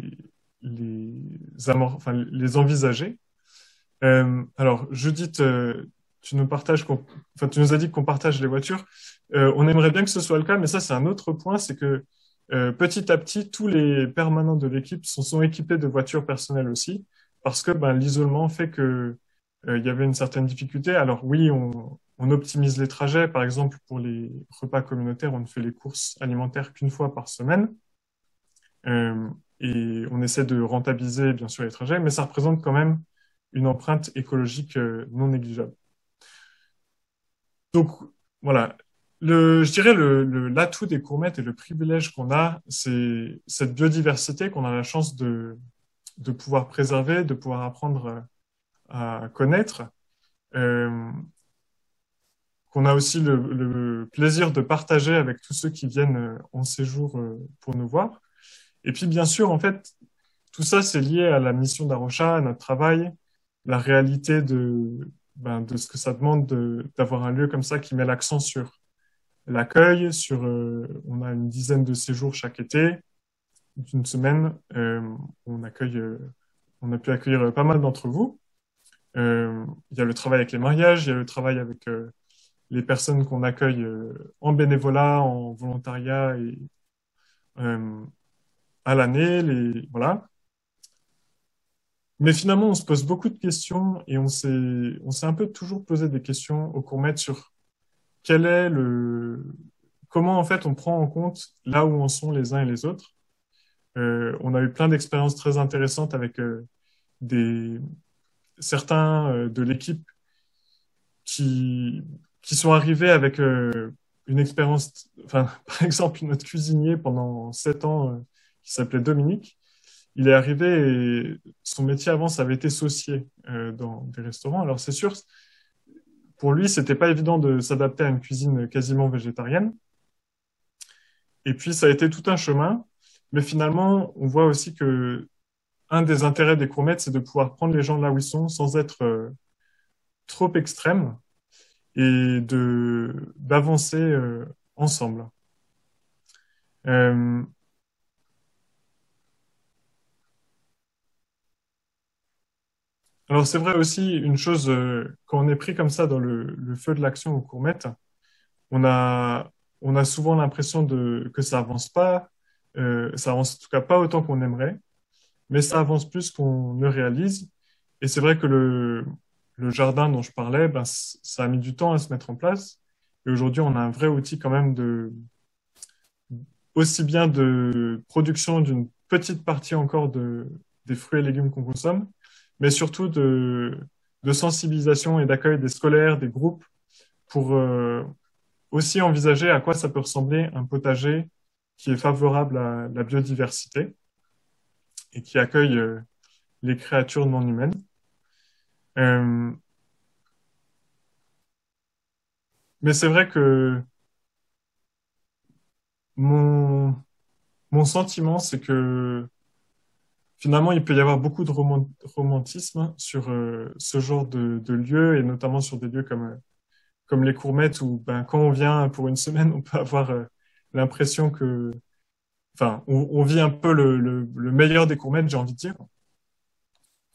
E: les, enfin, les envisager. Euh, alors, Judith tu nous partages, enfin, tu nous as dit qu'on partage les voitures. Euh, on aimerait bien que ce soit le cas, mais ça, c'est un autre point, c'est que euh, petit à petit, tous les permanents de l'équipe sont, sont, équipés de voitures personnelles aussi, parce que ben, l'isolement fait que euh, il y avait une certaine difficulté. Alors oui, on, on, optimise les trajets. Par exemple, pour les repas communautaires, on ne fait les courses alimentaires qu'une fois par semaine. Euh, et on essaie de rentabiliser, bien sûr, les trajets, mais ça représente quand même une empreinte écologique euh, non négligeable. Donc, voilà. Je dirais le, l'atout des courmettes et le privilège qu'on a, c'est cette biodiversité qu'on a la chance de, pouvoir préserver, de pouvoir apprendre à connaître, euh, qu'on a aussi le, plaisir de partager avec tous ceux qui viennent en séjour euh, pour nous voir. Et puis, bien sûr, en fait, tout ça, c'est lié à la mission d'Arocha, à notre travail, la réalité de, ben, ce que ça demande d'avoir un lieu comme ça qui met l'accent sur l'accueil, sur euh, on a une dizaine de séjours chaque été d'une semaine, euh, on accueille, euh, on a pu accueillir pas mal d'entre vous. il y a le travail avec les mariages, il y a le travail avec les personnes qu'on accueille en bénévolat, en volontariat et à l'année, les voilà. Mais finalement, on se pose beaucoup de questions et on s'est, on s'est un peu toujours posé des questions au court sur quel est le, comment en fait on prend en compte là où en sont les uns et les autres. Euh, on a eu plein d'expériences très intéressantes avec euh, des certains euh, de l'équipe qui qui sont arrivés avec une expérience, enfin par exemple notre cuisinier pendant sept ans qui s'appelait Dominique il est arrivé et son métier avant, ça avait été saucier euh, dans des restaurants. Alors c'est sûr, pour lui, c'était pas évident de s'adapter à une cuisine quasiment végétarienne. Et puis ça a été tout un chemin, mais finalement, on voit aussi que un des intérêts des courmettes, c'est de pouvoir prendre les gens là où ils sont sans être euh, trop extrême et d'avancer euh, ensemble. Alors c'est vrai aussi une chose, euh, quand on est pris comme ça dans le, feu de l'action au courmette, on a, on a souvent l'impression de que ça avance pas, euh, ça avance en tout cas pas autant qu'on aimerait, mais ça avance plus qu'on ne réalise. Et c'est vrai que le, le jardin dont je parlais, ben, ça a mis du temps à se mettre en place. Et aujourd'hui, on a un vrai outil quand même de aussi bien de production d'une petite partie encore de, des fruits et légumes qu'on consomme, mais surtout de, de sensibilisation et d'accueil des scolaires, des groupes, pour euh, aussi envisager à quoi ça peut ressembler un potager qui est favorable à la biodiversité et qui accueille euh, les créatures non humaines. Euh, mais c'est vrai que mon, mon sentiment, c'est que finalement, il peut y avoir beaucoup de romantisme sur euh, ce genre de, de lieux, et notamment sur des lieux comme, comme les Courmettes, où ben, quand on vient pour une semaine, on peut avoir euh, l'impression que... Enfin, on, vit un peu le, le, le meilleur des Courmettes, j'ai envie de dire.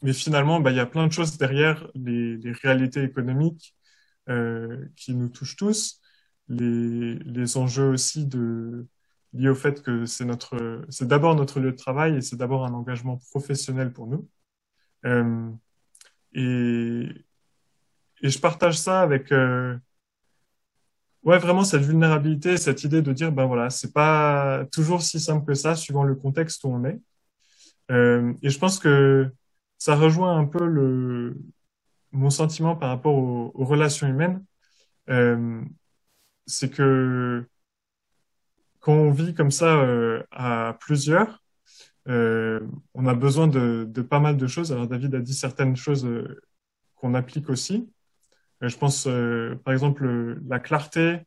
E: Mais finalement, ben, il y a plein de choses derrière les, réalités économiques euh, qui nous touchent tous, les enjeux aussi de lié au fait que c'est notre, c'est d'abord notre lieu de travail et c'est d'abord un engagement professionnel pour nous. Euh, et, et je partage ça avec, euh, ouais, vraiment cette vulnérabilité, cette idée de dire, ben voilà, c'est pas toujours si simple que ça, suivant le contexte où on est. Euh, et je pense que ça rejoint un peu le, mon sentiment par rapport aux, relations humaines. C'est que quand on vit comme ça euh, à plusieurs, euh, on a besoin de, de, pas mal de choses. Alors David a dit certaines choses euh, qu'on applique aussi. Euh, je pense, euh, par exemple, la clarté,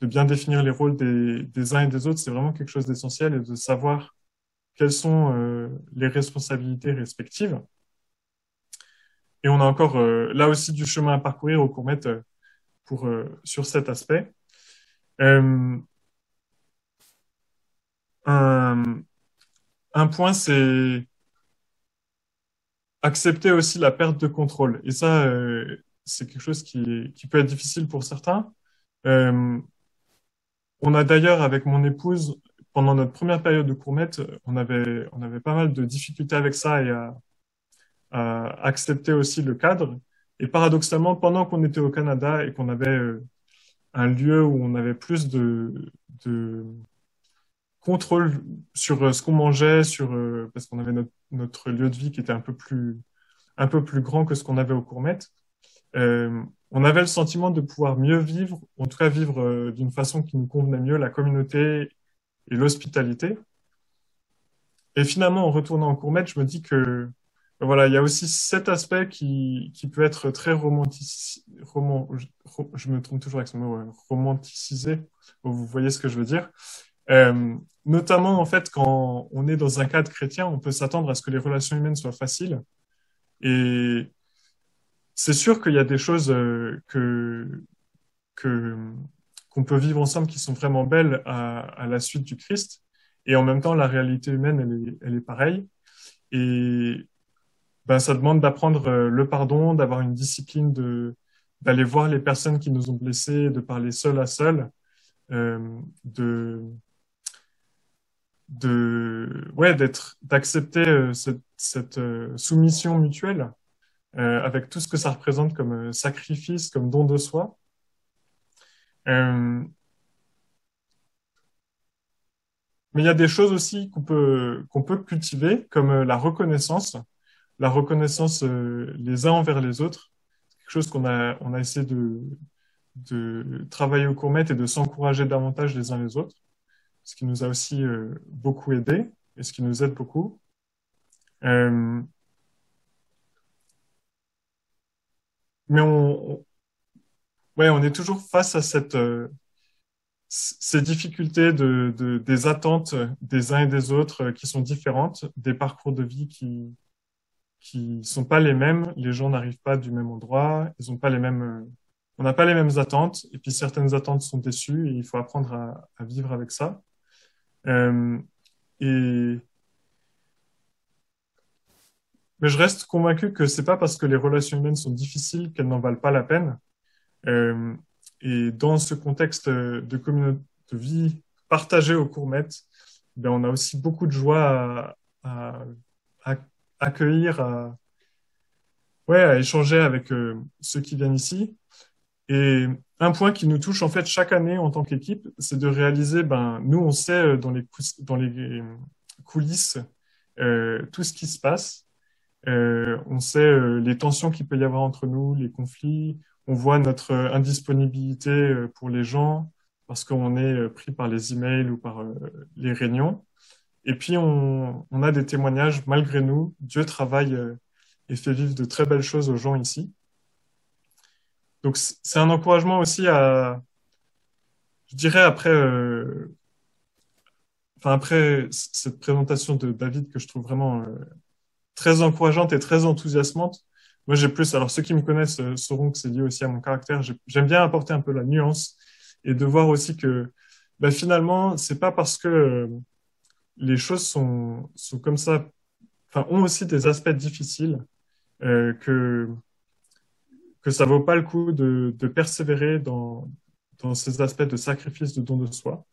E: de bien définir les rôles des, des uns et des autres, c'est vraiment quelque chose d'essentiel et de savoir quelles sont les responsabilités respectives. Et on a encore là aussi du chemin à parcourir au Courmet pour sur cet aspect. Un, un point, c'est accepter aussi la perte de contrôle. Et ça, euh, c'est quelque chose qui, peut être difficile pour certains. Euh, on a d'ailleurs, avec mon épouse, pendant notre première période de courmette, on avait, pas mal de difficultés avec ça et à, accepter aussi le cadre. Et paradoxalement, pendant qu'on était au Canada et qu'on avait euh, un lieu où on avait plus de contrôle sur euh, ce qu'on mangeait, sur euh, parce qu'on avait notre, lieu de vie qui était un peu plus un peu plus grand que ce qu'on avait au Courmet. Euh, on avait le sentiment de pouvoir mieux vivre, en tout cas vivre d'une façon qui nous convenait mieux, la communauté et l'hospitalité. Et finalement, en retournant en Courmet, je me dis que voilà, il y a aussi cet aspect qui, qui peut être très romantisé, roman, je, je, me trompe toujours avec ce mot, romanticisé. Vous voyez ce que je veux dire. Euh, notamment, en fait, quand on est dans un cadre chrétien, on peut s'attendre à ce que les relations humaines soient faciles. Et c'est sûr qu'il y a des choses euh, que qu'on peut vivre ensemble qui sont vraiment belles à, à, la suite du Christ. Et en même temps, la réalité humaine, elle est, elle est pareille. Et ben, ça demande d'apprendre euh, le pardon, d'avoir une discipline de d'aller voir les personnes qui nous ont blessés, de parler seul à seul, euh, de de ouais d'être d'accepter euh, cette, euh, soumission mutuelle euh, avec tout ce que ça représente comme sacrifice, comme don de soi. Mais il y a des choses aussi qu'on peut qu'on peut cultiver, comme la reconnaissance, la reconnaissance les uns envers les autres. Quelque chose qu'on a essayé de travailler au courmet et de s'encourager davantage les uns les autres ce qui nous a aussi euh, beaucoup aidé et ce qui nous aide beaucoup. Euh, mais on, ouais, on est toujours face à cette, euh, ces difficultés de, de, des attentes des uns et des autres qui sont différentes, des parcours de vie qui qui sont pas les mêmes. Les gens n'arrivent pas du même endroit, ils ont pas les mêmes, on n'a pas les mêmes attentes, et puis certaines attentes sont déçues et il faut apprendre à vivre avec ça. Euh, mais je reste convaincu que c'est pas parce que les relations humaines sont difficiles qu'elles n'en valent pas la peine. Euh, et dans ce contexte de, vie partagée au Courmet, ben, on a aussi beaucoup de joie à, à, accueillir, à, ouais, à échanger avec euh, ceux qui viennent ici. Et un point qui nous touche en fait chaque année en tant qu'équipe, c'est de réaliser, ben, nous on sait euh, dans les, dans les coulisses euh, tout ce qui se passe. Euh, on sait euh, les tensions qu'il peut y avoir entre nous, les conflits. On voit notre indisponibilité pour les gens parce qu'on est pris par les emails ou par les réunions. Et puis on, on, a des témoignages malgré nous. Dieu travaille et fait vivre de très belles choses aux gens ici. Donc c'est un encouragement aussi à, je dirais après, euh, enfin après cette présentation de David que je trouve vraiment euh, très encourageante et très enthousiasmante. Moi j'ai plus, alors ceux qui me connaissent euh, sauront que c'est lié aussi à mon caractère. J'aime bien apporter un peu la nuance et de voir aussi que ben, finalement c'est pas parce que les choses sont, sont comme ça, enfin ont aussi des aspects difficiles que que ça vaut pas le coup de, persévérer dans, ces aspects de sacrifice, de don de soi.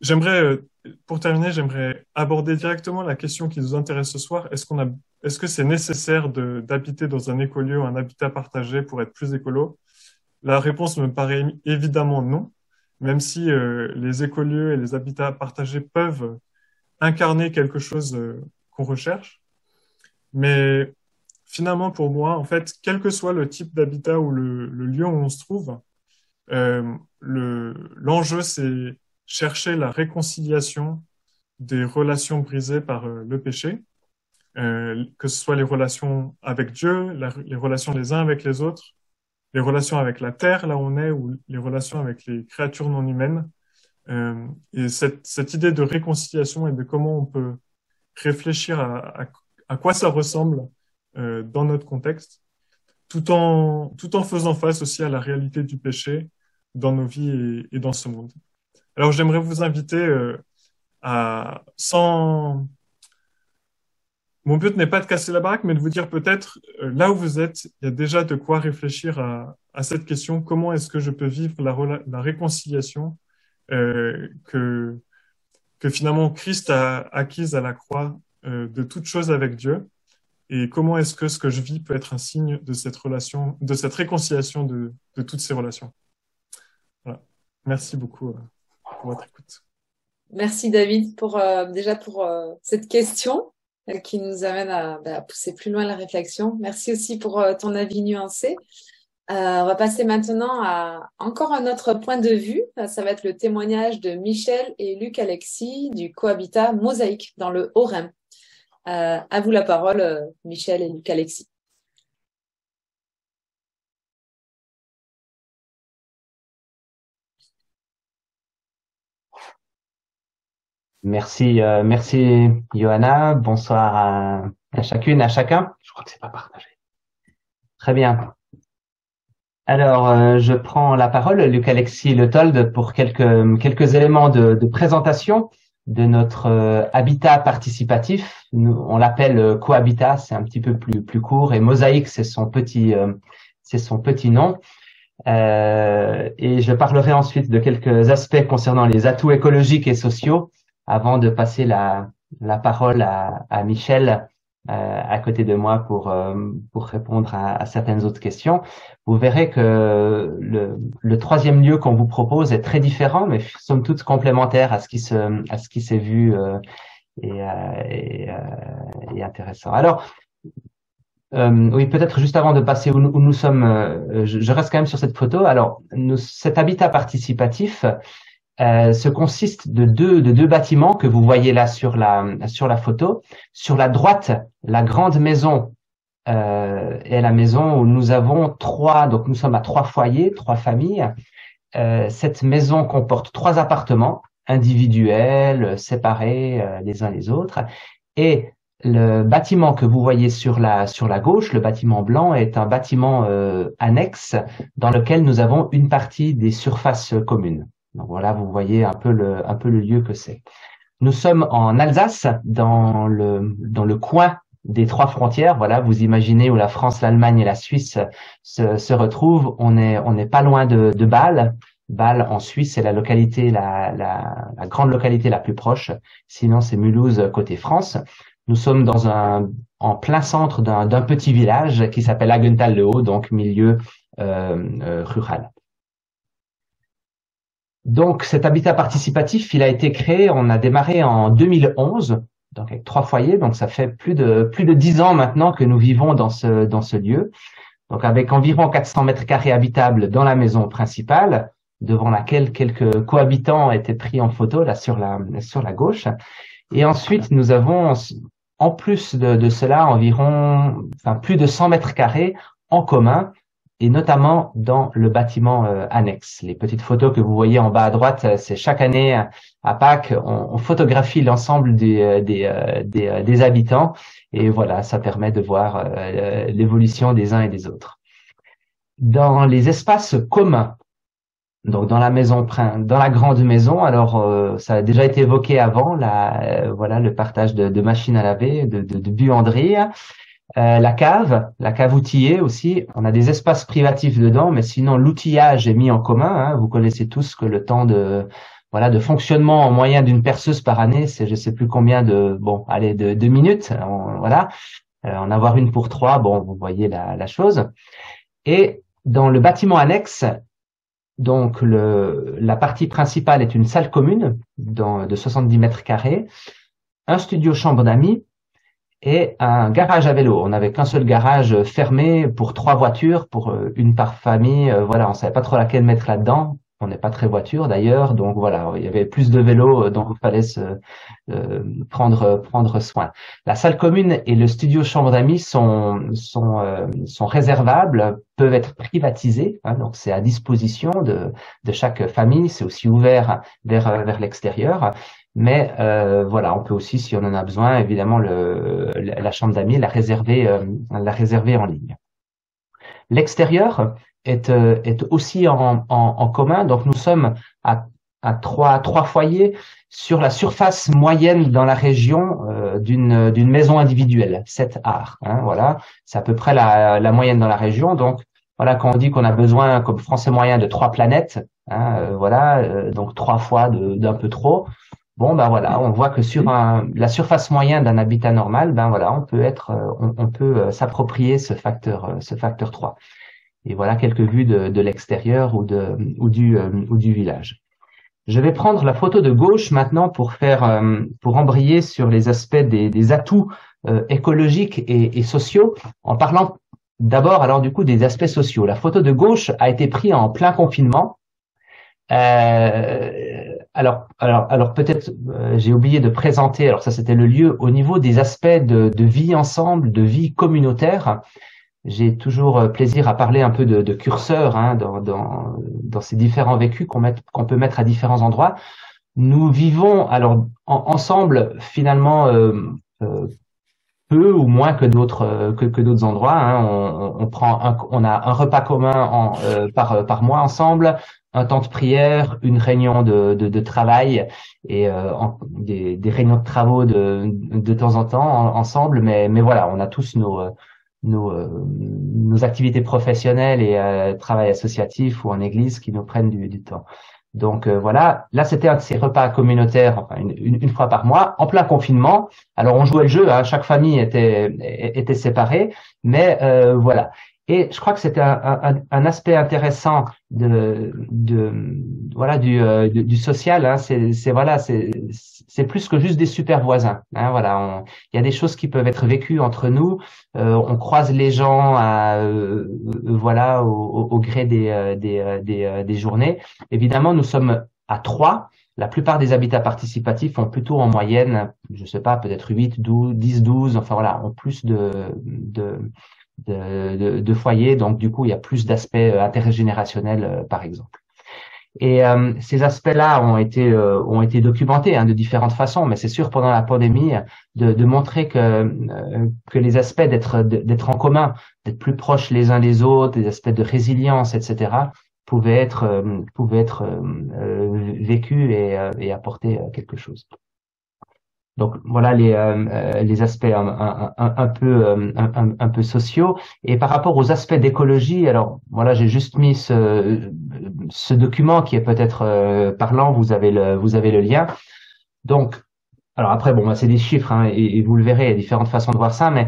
E: J'aimerais, euh, pour terminer, j'aimerais aborder directement la question qui nous intéresse ce soir. Est-ce qu'on a, est-ce que c'est nécessaire d'habiter dans un écolieu un habitat partagé pour être plus écolo? La réponse me paraît évidemment non, même si euh, les écolieux et les habitats partagés peuvent incarner quelque chose euh, qu'on recherche. Mais finalement, pour moi, en fait, quel que soit le type d'habitat ou le, lieu où on se trouve, euh, l'enjeu, c'est chercher la réconciliation des relations brisées par euh, le péché, euh, que ce soit les relations avec Dieu, les relations les uns avec les autres, les relations avec la terre, là où on est, ou les relations avec les créatures non humaines. Et cette, idée de réconciliation et de comment on peut réfléchir à quoi ça ressemble euh, dans notre contexte, tout en, tout en faisant face aussi à la réalité du péché dans nos vies et, dans ce monde. Alors j'aimerais vous inviter euh, à, sans... Mon but n'est pas de casser la baraque, mais de vous dire peut-être, euh, là où vous êtes, il y a déjà de quoi réfléchir à, à cette question, comment est-ce que je peux vivre la, la réconciliation que, que finalement Christ a acquise à la croix de toute chose avec Dieu? Et comment est-ce que ce que je vis peut être un signe de cette relation, de cette réconciliation de, toutes ces relations? Voilà. Merci beaucoup euh, pour votre écoute.
B: Merci David pour euh, déjà pour euh, cette question qui nous amène à, bah, à, pousser plus loin la réflexion. Merci aussi pour ton avis nuancé. on va passer maintenant à encore un autre point de vue. Ça va être le témoignage de Michel et Luc Alexis du cohabitat Mosaïque dans le Haut-Rhin. Euh, à vous la parole, euh, Michel et Luc Alexis.
F: Merci, euh, merci Johanna. Bonsoir à, à, chacune, à chacun. Je crois que c'est pas partagé. Très bien. Alors, euh, je prends la parole, Luc Alexis Le Told, pour quelques quelques éléments de, de présentation de notre euh, habitat participatif. On l'appelle euh, cohabitat, c'est un petit peu plus plus court, et mosaïque, c'est son petit euh, c'est son petit nom. et je parlerai ensuite de quelques aspects concernant les atouts écologiques et sociaux avant de passer la la parole à, Michel à côté de moi pour euh, pour répondre à, à, certaines autres questions. Vous verrez que le, le troisième lieu qu'on vous propose est très différent, mais somme toute complémentaire à ce qui se à ce qui s'est vu euh, et, et, et, intéressant. Alors oui, peut-être juste avant de passer où nous, où nous sommes, je, je, reste quand même sur cette photo. Alors, nous, cet habitat participatif, euh, se consiste de deux, de deux bâtiments que vous voyez là sur la, sur la photo. Sur la droite, la grande maison euh, est la maison où nous avons trois, donc nous sommes à trois foyers, trois familles. Euh, cette maison comporte trois appartements individuels, séparés euh, les uns les autres. Et le bâtiment que vous voyez sur la, sur la gauche, le bâtiment blanc, est un bâtiment euh, annexe dans lequel nous avons une partie des surfaces communes. Voilà, vous voyez un peu le, lieu que c'est. Nous sommes en Alsace, dans le, coin des trois frontières. Voilà, vous imaginez où la France, l'Allemagne et la Suisse se, retrouvent. On est, on n'est pas loin de, Bâle. Bâle en Suisse, c'est la localité, la, grande localité la plus proche. Sinon, c'est Mulhouse côté France. Nous sommes dans un, en plein centre d'un petit village qui s'appelle Agenthal-le-Haut, donc milieu euh, euh, rural. Donc, cet habitat participatif, il a été créé, on a démarré en 2011, donc avec trois foyers, donc ça fait plus de plus de dix ans maintenant que nous vivons dans ce dans ce lieu. Donc, avec environ 400 mètres carrés habitables dans la maison principale, devant laquelle quelques cohabitants étaient pris en photo là sur la sur la gauche. Et ensuite, nous avons en plus de, de cela environ, enfin plus de 100 mètres carrés en commun et notamment dans le bâtiment euh, annexe. Les petites photos que vous voyez en bas à droite, euh, c'est chaque année à Pâques, on, photographie l'ensemble des, euh, des, des, des, habitants et voilà, ça permet de voir l'évolution des uns et des autres. Dans les espaces communs, donc dans la maison, dans la grande maison, alors ça a déjà été évoqué avant, la, voilà le partage de, de machines à laver, de, de, de buanderie. Euh, la cave, la cave outillée aussi, on a des espaces privatifs dedans, mais sinon l'outillage est mis en commun. Hein. Vous connaissez tous que le temps de voilà de fonctionnement en moyen d'une perceuse par année, c'est je sais plus combien de bon, allez de deux minutes, voilà. Euh, en avoir une pour trois, bon, vous voyez la, chose. Et dans le bâtiment annexe, donc la partie principale est une salle commune dans, de 70 mètres carrés, un studio chambre d'amis et un garage à vélo. On n'avait qu'un seul garage fermé pour trois voitures, pour euh, une par famille. Euh, voilà, on savait pas trop laquelle mettre là-dedans. On n'est pas très voiture d'ailleurs, donc voilà, il y avait plus de vélos euh, dont il fallait se prendre prendre soin. La salle commune et le studio chambre d'amis sont sont sont réservables, peuvent être privatisés, hein, donc c'est à disposition de de chaque famille. C'est aussi ouvert vers vers l'extérieur. Mais euh, voilà, on peut aussi, si on en a besoin, évidemment, le, la chambre d'amis, la réserver, euh, la réserver en ligne. L'extérieur est, euh, est aussi en, en, commun. Donc, nous sommes à, à trois, trois foyers sur la surface moyenne dans la région d'une d'une maison individuelle, 7 arts. Hein, voilà, c'est à peu près la, la moyenne dans la région. Donc, voilà, quand on dit qu'on a besoin, comme français moyen, de trois planètes, hein, voilà, donc trois fois d'un peu trop. Bon, ben voilà, on voit que sur un, la surface moyenne d'un habitat normal, ben voilà, on peut être, euh, on, peut euh, s'approprier ce facteur, euh, ce facteur 3. Et voilà quelques vues de, de l'extérieur ou, de, ou, du, ou du village. Je vais prendre la photo de gauche maintenant pour faire, pour embrayer sur les aspects des, des atouts écologiques et, et, sociaux, en parlant d'abord alors du coup des aspects sociaux. La photo de gauche a été prise en plein confinement. Euh, alors, alors, alors peut-être euh, j'ai oublié de présenter. Alors ça, c'était le lieu au niveau des aspects de, vie ensemble, de vie communautaire. J'ai toujours euh, plaisir à parler un peu de, de curseur hein, dans, dans, ces différents vécus qu'on peut mettre à différents endroits. Nous vivons alors ensemble finalement peu ou moins que d'autres d'autres endroits. Hein. On, prend on a un repas commun par par mois ensemble un temps de prière, une réunion de, de, de travail et euh, des, des, réunions de travaux de, de temps en temps ensemble. Mais, mais voilà, on a tous nos, euh, nos, euh, nos activités professionnelles et travail associatif ou en église qui nous prennent du, du temps. Donc voilà, là c'était un de ces repas communautaires, enfin une, une, fois par mois, en plein confinement. Alors on jouait le jeu, hein, chaque famille était était séparée, mais voilà. Et je crois que c'était un, aspect intéressant de, voilà du, euh, social. Hein. C'est voilà, c'est plus que juste des super voisins. Hein. Voilà, il y a des choses qui peuvent être vécues entre nous. Euh, on croise les gens euh, voilà au, gré des, des, journées. Évidemment, nous sommes à trois. La plupart des habitats participatifs ont plutôt en moyenne, je sais pas, peut-être 8, 12, 10, 12, enfin voilà, ont plus de, de, de, foyers. Donc, du coup, il y a plus d'aspects euh, intergénérationnels, euh, par exemple. Et euh, ces aspects-là ont été ont été documentés hein, de différentes façons, mais c'est sûr pendant la pandémie de, de montrer que que les aspects d'être d'être en commun, d'être plus proches les uns des autres, des aspects de résilience, etc., pouvaient être pouvaient être vécus et, et apporter quelque chose. Donc voilà les, les aspects un, peu un, peu sociaux. Et par rapport aux aspects d'écologie, alors voilà, j'ai juste mis ce, ce document qui est peut-être parlant. Vous avez le vous avez le lien. Donc alors après bon, bah, c'est des chiffres hein, et, vous le verrez, il y a différentes façons de voir ça, mais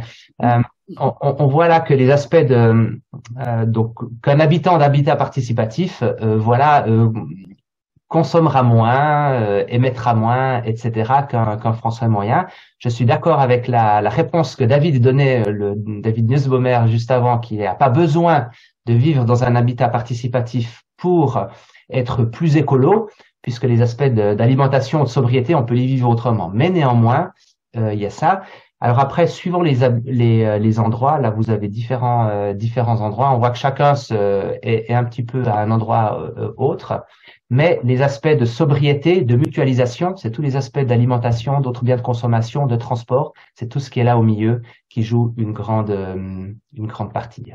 F: on, on, voit là que les aspects de euh, donc qu'un habitant d'habitat participatif, euh, voilà, euh, consommera moins, émettra moins, etc. qu'un Français moyen. Je suis d'accord avec la, réponse que David donnait, le David Nussbaumer juste avant, qui n'a pas besoin de vivre dans un habitat participatif pour être plus écolo, puisque les aspects d'alimentation, de, sobriété, on peut les vivre autrement. Mais néanmoins, il y a ça. Alors après, suivant les, les, euh, les endroits, là vous avez différents, euh, différents endroits. On voit que chacun se, est, un petit peu à un endroit euh, autre. Mais les aspects de sobriété, de mutualisation, c'est tous les aspects d'alimentation, d'autres biens de consommation, de transport, c'est tout ce qui est là au milieu qui joue une grande, une grande partie.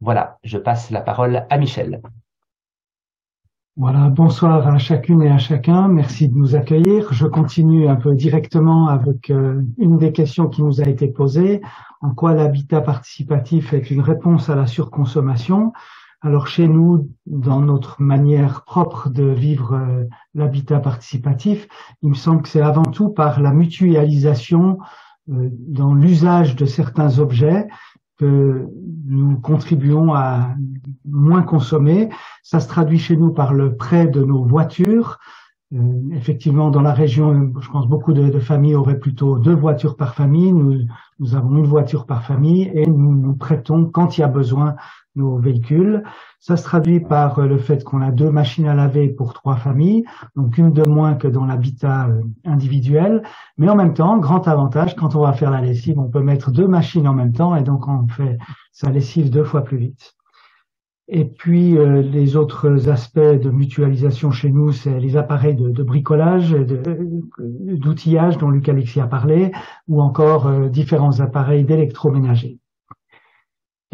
F: Voilà, je passe la parole à Michel.
G: Voilà, bonsoir à chacune et à chacun. Merci de nous accueillir. Je continue un peu directement avec euh, une des questions qui nous a été posée. En quoi l'habitat participatif est une réponse à la surconsommation? Alors chez nous, dans notre manière propre de vivre euh, l'habitat participatif, il me semble que c'est avant tout par la mutualisation euh, dans l'usage de certains objets que nous contribuons à moins consommer. Ça se traduit chez nous par le prêt de nos voitures. Euh, effectivement, dans la région, je pense beaucoup de, familles auraient plutôt deux voitures par famille. Nous, nous avons une voiture par famille et nous nous prêtons quand il y a besoin nos véhicules. Ça se traduit par euh, le fait qu'on a deux machines à laver pour trois familles, donc une de moins que dans l'habitat euh, individuel. Mais en même temps, grand avantage, quand on va faire la lessive, on peut mettre deux machines en même temps et donc on fait sa lessive deux fois plus vite. Et puis euh, les autres aspects de mutualisation chez nous, c'est les appareils de, bricolage, d'outillage dont Luc Alexis a parlé, ou encore différents appareils d'électroménager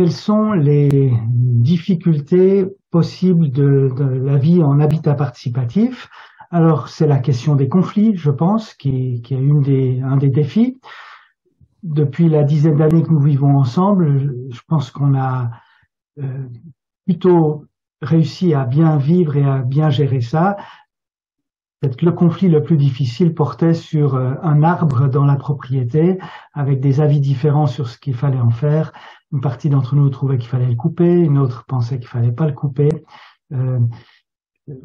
G: quelles sont les difficultés possibles de, la vie en habitat participatif? Alors, c'est la question des conflits, je pense, qui, est une des, un des défis. Depuis la dizaine d'années que nous vivons ensemble, je pense qu'on a euh, plutôt réussi à bien vivre et à bien gérer ça. Peut-être le conflit le plus difficile portait sur euh, un arbre dans la propriété, avec des avis différents sur ce qu'il fallait en faire, une partie d'entre nous trouvait qu'il fallait le couper, une autre pensait qu'il fallait pas le couper. Euh,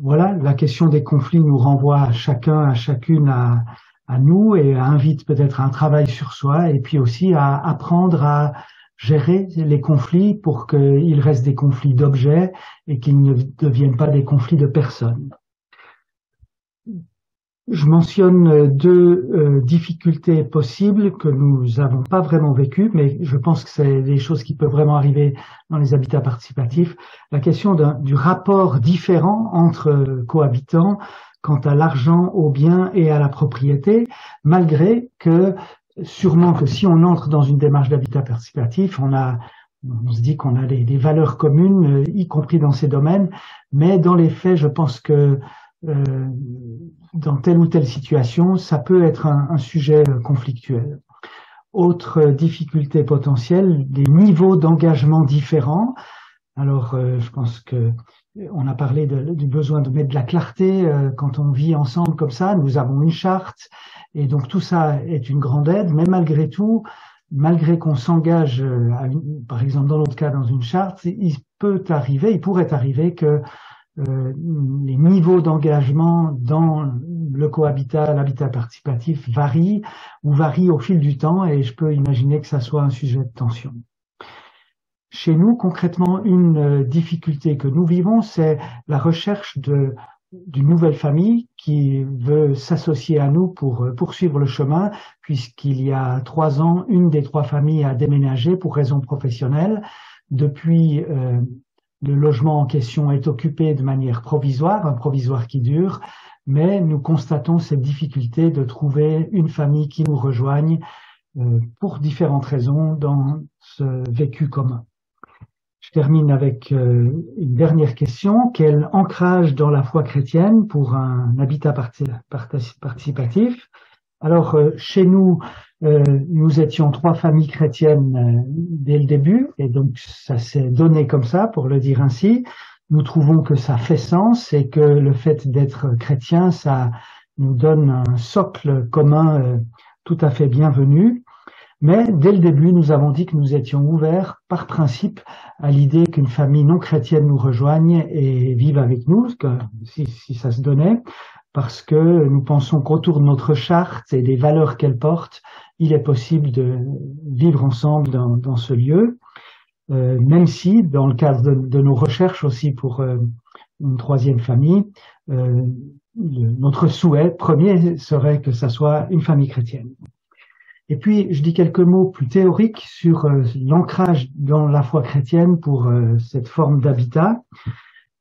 G: voilà, la question des conflits nous renvoie à chacun, à chacune, à, à nous et invite peut-être à un travail sur soi et puis aussi à apprendre à gérer les conflits pour qu'ils restent des conflits d'objets et qu'ils ne deviennent pas des conflits de personnes. Je mentionne euh, deux euh, difficultés possibles que nous n'avons pas vraiment vécues, mais je pense que c'est des choses qui peuvent vraiment arriver dans les habitats participatifs. La question du rapport différent entre euh, cohabitants quant à l'argent, aux biens et à la propriété, malgré que sûrement que si on entre dans une démarche d'habitat participatif, on a on se dit qu'on a des, valeurs communes, y compris dans ces domaines, mais dans les faits, je pense que euh, dans telle ou telle situation, ça peut être un, sujet conflictuel. Autre difficulté potentielle, des niveaux d'engagement différents. Alors, euh, je pense que on a parlé du besoin de mettre de la clarté euh, quand on vit ensemble comme ça. Nous avons une charte et donc tout ça est une grande aide. Mais malgré tout, malgré qu'on s'engage, par exemple dans notre cas dans une charte, il peut arriver, il pourrait arriver que euh, les niveaux d'engagement dans le cohabitat, l'habitat participatif varient ou varient au fil du temps et je peux imaginer que ça soit un sujet de tension. Chez nous, concrètement, une euh, difficulté que nous vivons, c'est la recherche de d'une nouvelle famille qui veut s'associer à nous pour euh, poursuivre le chemin, puisqu'il y a trois ans, une des trois familles a déménagé pour raisons professionnelles. Depuis le logement en question est occupé de manière provisoire, un provisoire qui dure, mais nous constatons cette difficulté de trouver une famille qui nous rejoigne euh, pour différentes raisons dans ce vécu commun. Je termine avec euh, une dernière question. Quel ancrage dans la foi chrétienne pour un habitat participatif? Alors, euh, chez nous, nous étions trois familles chrétiennes euh, dès le début, et donc ça s'est donné comme ça, pour le dire ainsi. Nous trouvons que ça fait sens et que le fait d'être chrétien, ça nous donne un socle commun tout à fait bienvenu. Mais dès le début, nous avons dit que nous étions ouverts par principe à l'idée qu'une famille non chrétienne nous rejoigne et vive avec nous, que si, si ça se donnait, parce que nous pensons qu'autour de notre charte et des valeurs qu'elle porte, il est possible de vivre ensemble dans, dans ce lieu, euh, même si, dans le cadre de, nos recherches aussi pour euh, une troisième famille, euh, notre souhait premier serait que ça soit une famille chrétienne. Et puis, je dis quelques mots plus théoriques sur euh, l'ancrage dans la foi chrétienne pour euh, cette forme d'habitat.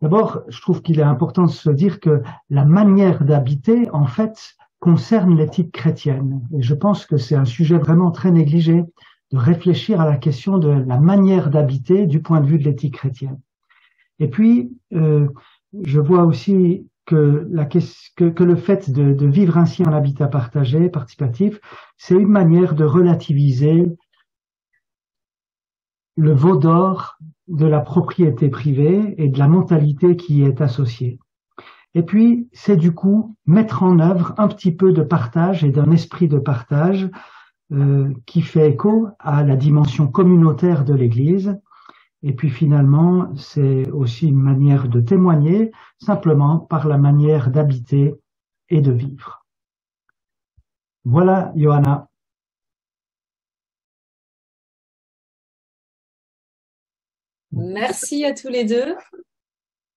G: D'abord, je trouve qu'il est important de se dire que la manière d'habiter, en fait, concerne l'éthique chrétienne. Et je pense que c'est un sujet vraiment très négligé de réfléchir à la question de la manière d'habiter du point de vue de l'éthique chrétienne. Et puis, euh, je vois aussi que, la, que, le fait de, de, vivre ainsi en habitat partagé, participatif, c'est une manière de relativiser le veau d'or de la propriété privée et de la mentalité qui y est associée. Et puis, c'est du coup mettre en œuvre un petit peu de partage et d'un esprit de partage euh, qui fait écho à la dimension communautaire de l'Église et puis finalement, c'est aussi une manière de témoigner simplement par la manière d'habiter et de vivre. Voilà, Johanna.
B: Merci à tous les deux.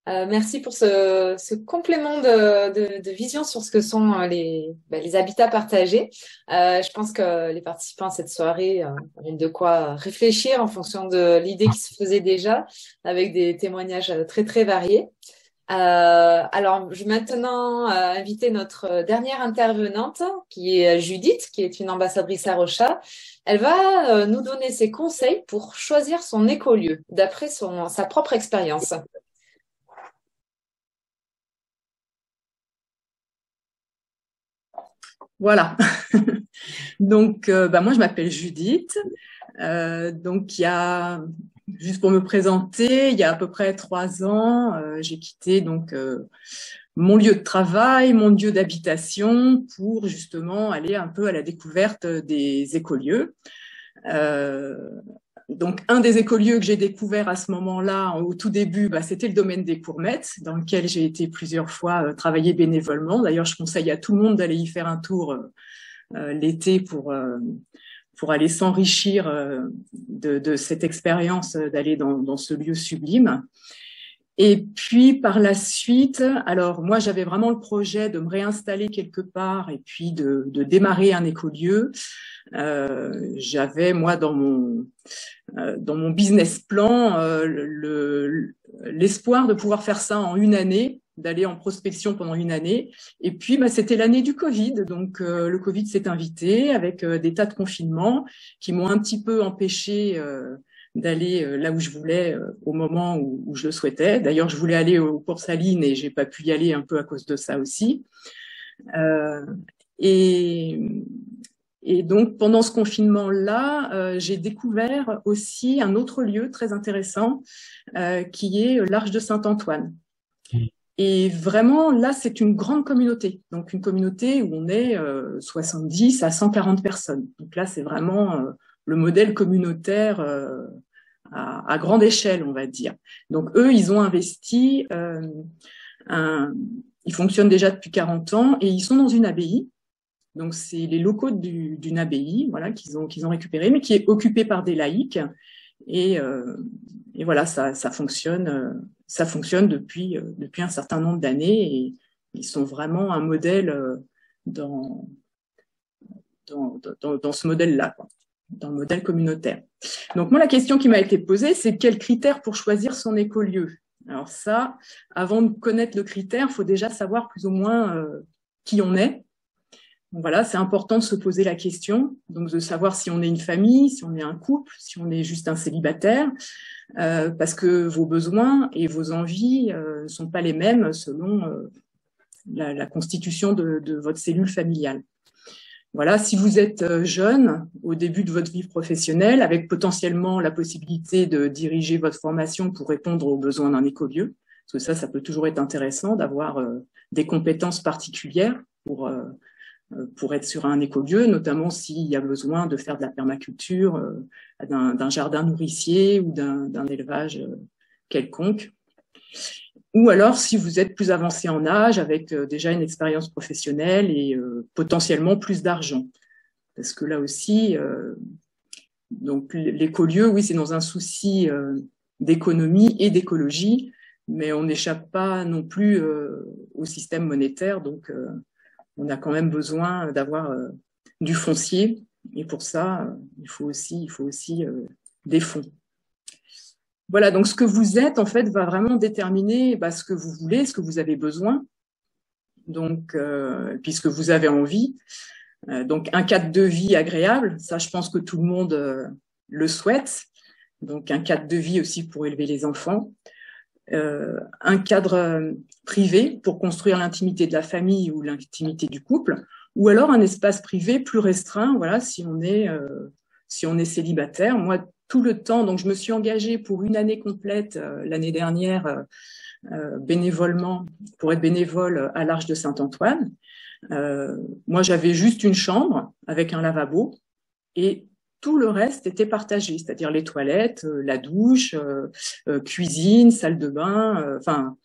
B: Euh, merci pour ce, ce complément de, de, de, vision sur ce que sont euh, les, ben, les habitats partagés. Euh, je pense que les participants à cette soirée euh, ont de quoi réfléchir en fonction de l'idée qui se faisait déjà, avec des témoignages très très variés. Alors, je vais maintenant inviter notre dernière intervenante, qui est Judith, qui est une ambassadrice à Rocha. Elle va nous donner ses conseils pour choisir son écolieu, d'après sa propre expérience.
H: Voilà. donc, euh, bah, moi, je m'appelle Judith. Euh, donc, il y a, juste pour me présenter, il y a à peu près trois ans, euh, j'ai quitté donc mon lieu de travail, mon lieu d'habitation, pour justement aller un peu à la découverte des écolieux. Donc, un des écolieux que j'ai découvert à ce moment-là, au tout début, bah, c'était le domaine des courmettes, dans lequel j'ai été plusieurs fois euh, travailler bénévolement. D'ailleurs, je conseille à tout le monde d'aller y faire un tour euh, euh l'été pour pour aller s'enrichir de, cette expérience d'aller dans, ce lieu sublime. Et puis par la suite, alors moi j'avais vraiment le projet de me réinstaller quelque part et puis de, de démarrer un écolieu. Euh, j'avais moi dans mon euh, dans mon business plan euh, l'espoir de pouvoir faire ça en une année, d'aller en prospection pendant une année. Et puis, bah, c'était l'année du Covid. Donc, euh, le Covid s'est invité avec euh, des tas de confinements qui m'ont un petit peu empêché d'aller là où je voulais au moment où, où je le souhaitais. D'ailleurs, je voulais aller au cours Saline et j'ai pas pu y aller un peu à cause de ça aussi. et et donc, pendant ce confinement-là, euh, j'ai découvert aussi un autre lieu très intéressant euh, qui est l'Arche de Saint-Antoine. Mmh. Et vraiment, là, c'est une grande communauté. Donc, une communauté où on est euh, 70 à 140 personnes. Donc là, c'est vraiment euh, le modèle communautaire euh, à, grande échelle, on va dire. Donc, eux, ils ont investi, un, ils fonctionnent déjà depuis 40 ans et ils sont dans une abbaye donc, c'est les locaux d'une abbaye, voilà, qu'ils ont, qu'ils ont récupéré, mais qui est occupé par des laïcs. Et, euh, voilà, ça, fonctionne, euh, ça fonctionne depuis, euh, un certain nombre d'années et ils sont vraiment un modèle euh, dans ce modèle-là, dans le modèle communautaire. Donc, moi, la question qui m'a été posée, c'est quels critères pour choisir son écolieu? Alors ça, avant de connaître le critère, il faut déjà savoir plus ou moins euh, qui on est voilà, c'est important de se poser la question, donc de savoir si on est une famille, si on est un couple, si on est juste un célibataire, euh, parce que vos besoins et vos envies ne euh, sont pas les mêmes selon la, constitution de, votre cellule familiale. Voilà, si vous êtes jeune au début de votre vie professionnelle, avec potentiellement la possibilité de diriger votre formation pour répondre aux besoins d'un écolieu, parce que ça, ça peut toujours être intéressant d'avoir des compétences particulières pour pour être sur un écolieu, notamment s'il y a besoin de faire de la permaculture, d'un jardin nourricier ou d'un élevage quelconque ou alors si vous êtes plus avancé en âge avec euh, déjà une expérience professionnelle et euh, potentiellement plus d'argent. Parce que là aussi, euh, donc l'écolieu, oui, c'est dans un souci d'économie et d'écologie, mais on n'échappe pas non plus au système monétaire, donc on a quand même besoin d'avoir du foncier, et pour ça, il faut aussi, il faut aussi des fonds. Voilà, donc ce que vous êtes, en fait, va vraiment déterminer bah, ce que vous voulez, ce que vous avez besoin, donc, euh, puisque vous avez envie. Euh, donc, un cadre de vie agréable, ça, je pense que tout le monde euh, le souhaite. Donc, un cadre de vie aussi pour élever les enfants. un cadre privé pour construire l'intimité de la famille ou l'intimité du couple, ou alors un espace privé plus restreint, voilà, si on est, si on est célibataire. Moi, tout le temps. Donc, je me suis engagée pour une année complète euh, l'année dernière euh, euh, bénévolement pour être bénévole à l'Arche de Saint-Antoine. moi, j'avais juste une chambre avec un lavabo et tout le reste était partagé, c'est-à-dire les toilettes, la douche, cuisine, salle de bain, enfin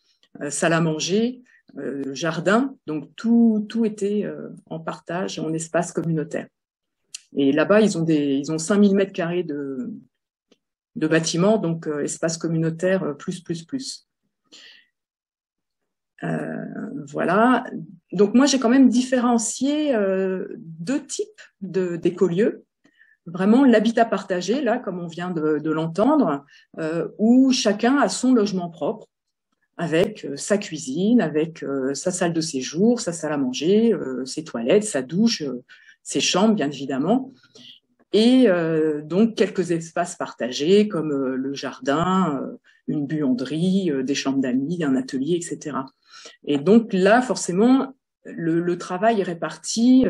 H: salle à manger, jardin. Donc tout tout était en partage, en espace communautaire. Et là-bas, ils ont des ils ont 5000 mètres carrés de de bâtiments, donc euh, espace communautaire euh, plus, plus, plus. Euh, voilà. Donc moi, j'ai quand même différencié deux types d'écolieux. Vraiment l'habitat partagé, là, comme on vient de, l'entendre, où chacun a son logement propre, avec sa cuisine, avec sa salle de séjour, sa salle à manger, ses toilettes, sa douche, ses chambres, bien évidemment et euh, donc quelques espaces partagés comme euh, le jardin, euh, une buanderie, des chambres d'amis, un atelier, etc. Et donc là, forcément, le, travail est réparti.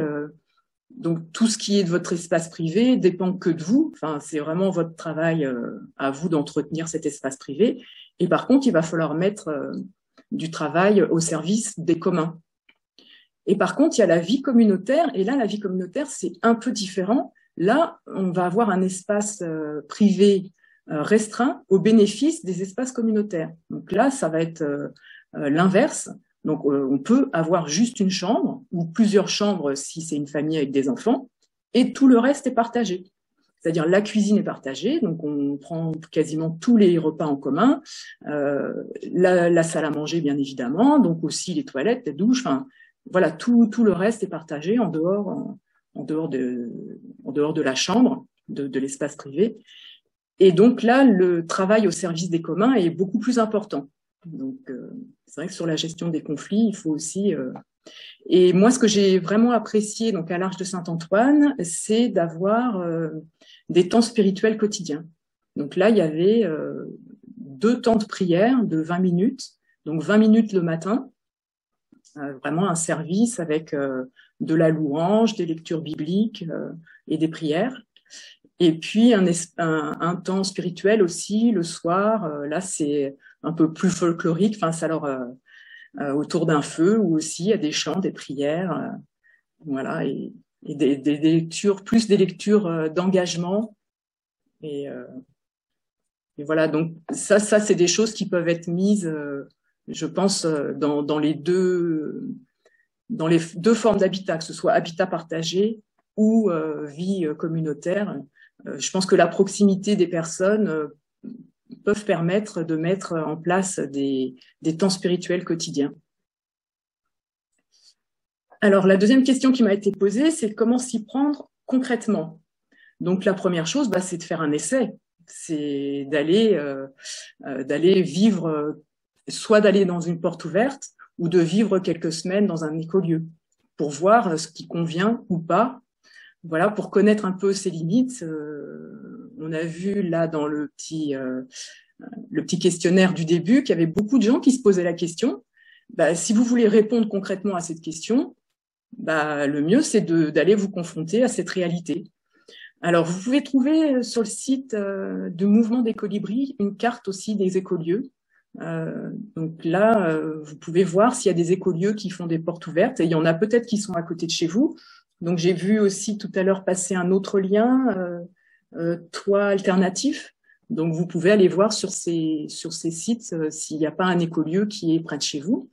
H: donc tout ce qui est de votre espace privé dépend que de vous. Enfin, c'est vraiment votre travail à vous d'entretenir cet espace privé. Et par contre, il va falloir mettre du travail au service des communs. Et par contre, il y a la vie communautaire. Et là, la vie communautaire, c'est un peu différent Là, on va avoir un espace euh, privé euh, restreint au bénéfice des espaces communautaires. Donc là, ça va être euh, l'inverse. Donc on peut avoir juste une chambre ou plusieurs chambres si c'est une famille avec des enfants, et tout le reste est partagé. C'est-à-dire la cuisine est partagée, donc on prend quasiment tous les repas en commun, la, salle à manger bien évidemment, donc aussi les toilettes, les douches, enfin voilà, tout, tout le reste est partagé en dehors, dehors de, en dehors de la chambre, de, de l'espace privé. Et donc là, le travail au service des communs est beaucoup plus important. Donc, euh, c'est vrai que sur la gestion des conflits, il faut aussi. Euh... Et moi, ce que j'ai vraiment apprécié donc à l'Arche de Saint-Antoine, c'est d'avoir euh, des temps spirituels quotidiens. Donc là, il y avait euh, deux temps de prière de 20 minutes, donc 20 minutes le matin, vraiment un service avec de la louange, des lectures bibliques euh, et des prières. Et puis un, un, temps spirituel aussi le soir. Euh, là, c'est un peu plus folklorique. Enfin, ça alors euh, autour d'un feu ou aussi il y a des chants, des prières, voilà, et, des, lectures, plus des lectures d'engagement. Et, et, voilà, donc ça, ça c'est des choses qui peuvent être mises, je pense, dans, dans les deux dans les deux formes d'habitat, que ce soit habitat partagé ou euh, vie euh, communautaire. Euh, je pense que la proximité des personnes peuvent permettre de mettre en place des, des temps spirituels quotidiens. Alors, la deuxième question qui m'a été posée, c'est comment s'y prendre concrètement? Donc, la première chose, bah, c'est de faire un essai, c'est d'aller d'aller vivre, soit d'aller dans une porte ouverte, ou de vivre quelques semaines dans un écolieu pour voir euh, ce qui convient ou pas. Voilà, pour connaître un peu ses limites. Euh, on a vu là dans le petit, euh, le petit questionnaire du début qu'il y avait beaucoup de gens qui se posaient la question. Bah, si vous voulez répondre concrètement à cette question, bah, le mieux, c'est d'aller vous confronter à cette réalité. Alors, vous pouvez trouver sur le site de Mouvement des Colibris une carte aussi des écolieux. Donc là, vous pouvez voir s'il y a des écolieux qui font des portes ouvertes. Et il y en a peut-être qui sont à côté de chez vous. Donc, j'ai vu aussi tout à l'heure passer un autre lien, toit alternatif. Donc, vous pouvez aller voir sur ces, sur ces sites euh, s'il n'y a pas un écolieu qui est près de chez vous.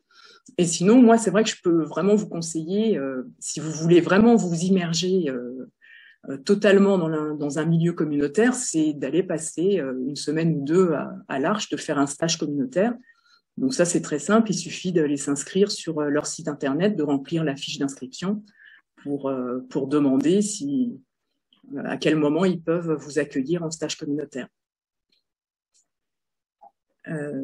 H: Et sinon, moi, c'est vrai que je peux vraiment vous conseiller, euh, si vous voulez vraiment vous immerger euh, totalement dans, un milieu communautaire, c'est d'aller passer une semaine ou deux à, l'Arche, de faire un stage communautaire. Donc ça, c'est très simple. Il suffit d'aller s'inscrire sur leur site internet, de remplir la fiche d'inscription pour, demander si, à quel moment ils peuvent vous accueillir en stage communautaire. Euh,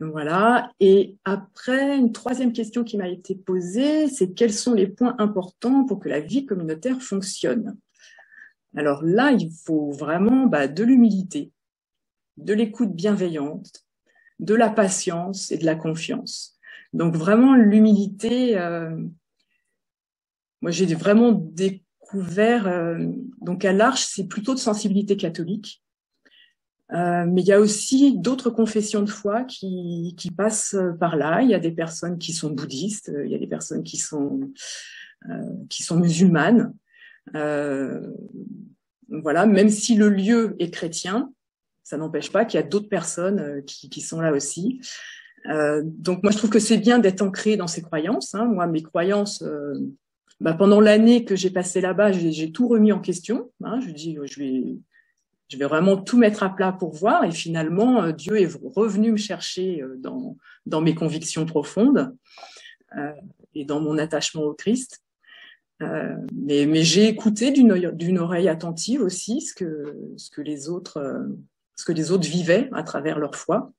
H: voilà. Et après, une troisième question qui m'a été posée, c'est quels sont les points importants pour que la vie communautaire fonctionne? Alors là, il faut vraiment bah, de l'humilité, de l'écoute bienveillante, de la patience et de la confiance. Donc vraiment l'humilité. Euh, moi, j'ai vraiment découvert. Euh, donc à l'Arche, c'est plutôt de sensibilité catholique. Euh, mais il y a aussi d'autres confessions de foi qui, passent par là. Il y a des personnes qui sont bouddhistes, il y a des personnes qui sont, euh, musulmanes. Euh, voilà, même si le lieu est chrétien, ça n'empêche pas qu'il y a d'autres personnes euh, qui, sont là aussi. Euh, donc moi, je trouve que c'est bien d'être ancré dans ses croyances. Hein. Moi, mes croyances, bah, pendant l'année que j'ai passé là-bas, j'ai tout remis en question. Hein. Je dis, je vais je vais vraiment tout mettre à plat pour voir. Et finalement, euh, Dieu est revenu me chercher euh, dans, mes convictions profondes euh, et dans mon attachement au Christ. Mais, j'ai écouté d'une oreille attentive aussi ce que, les autres, ce que les autres vivaient à travers leur foi.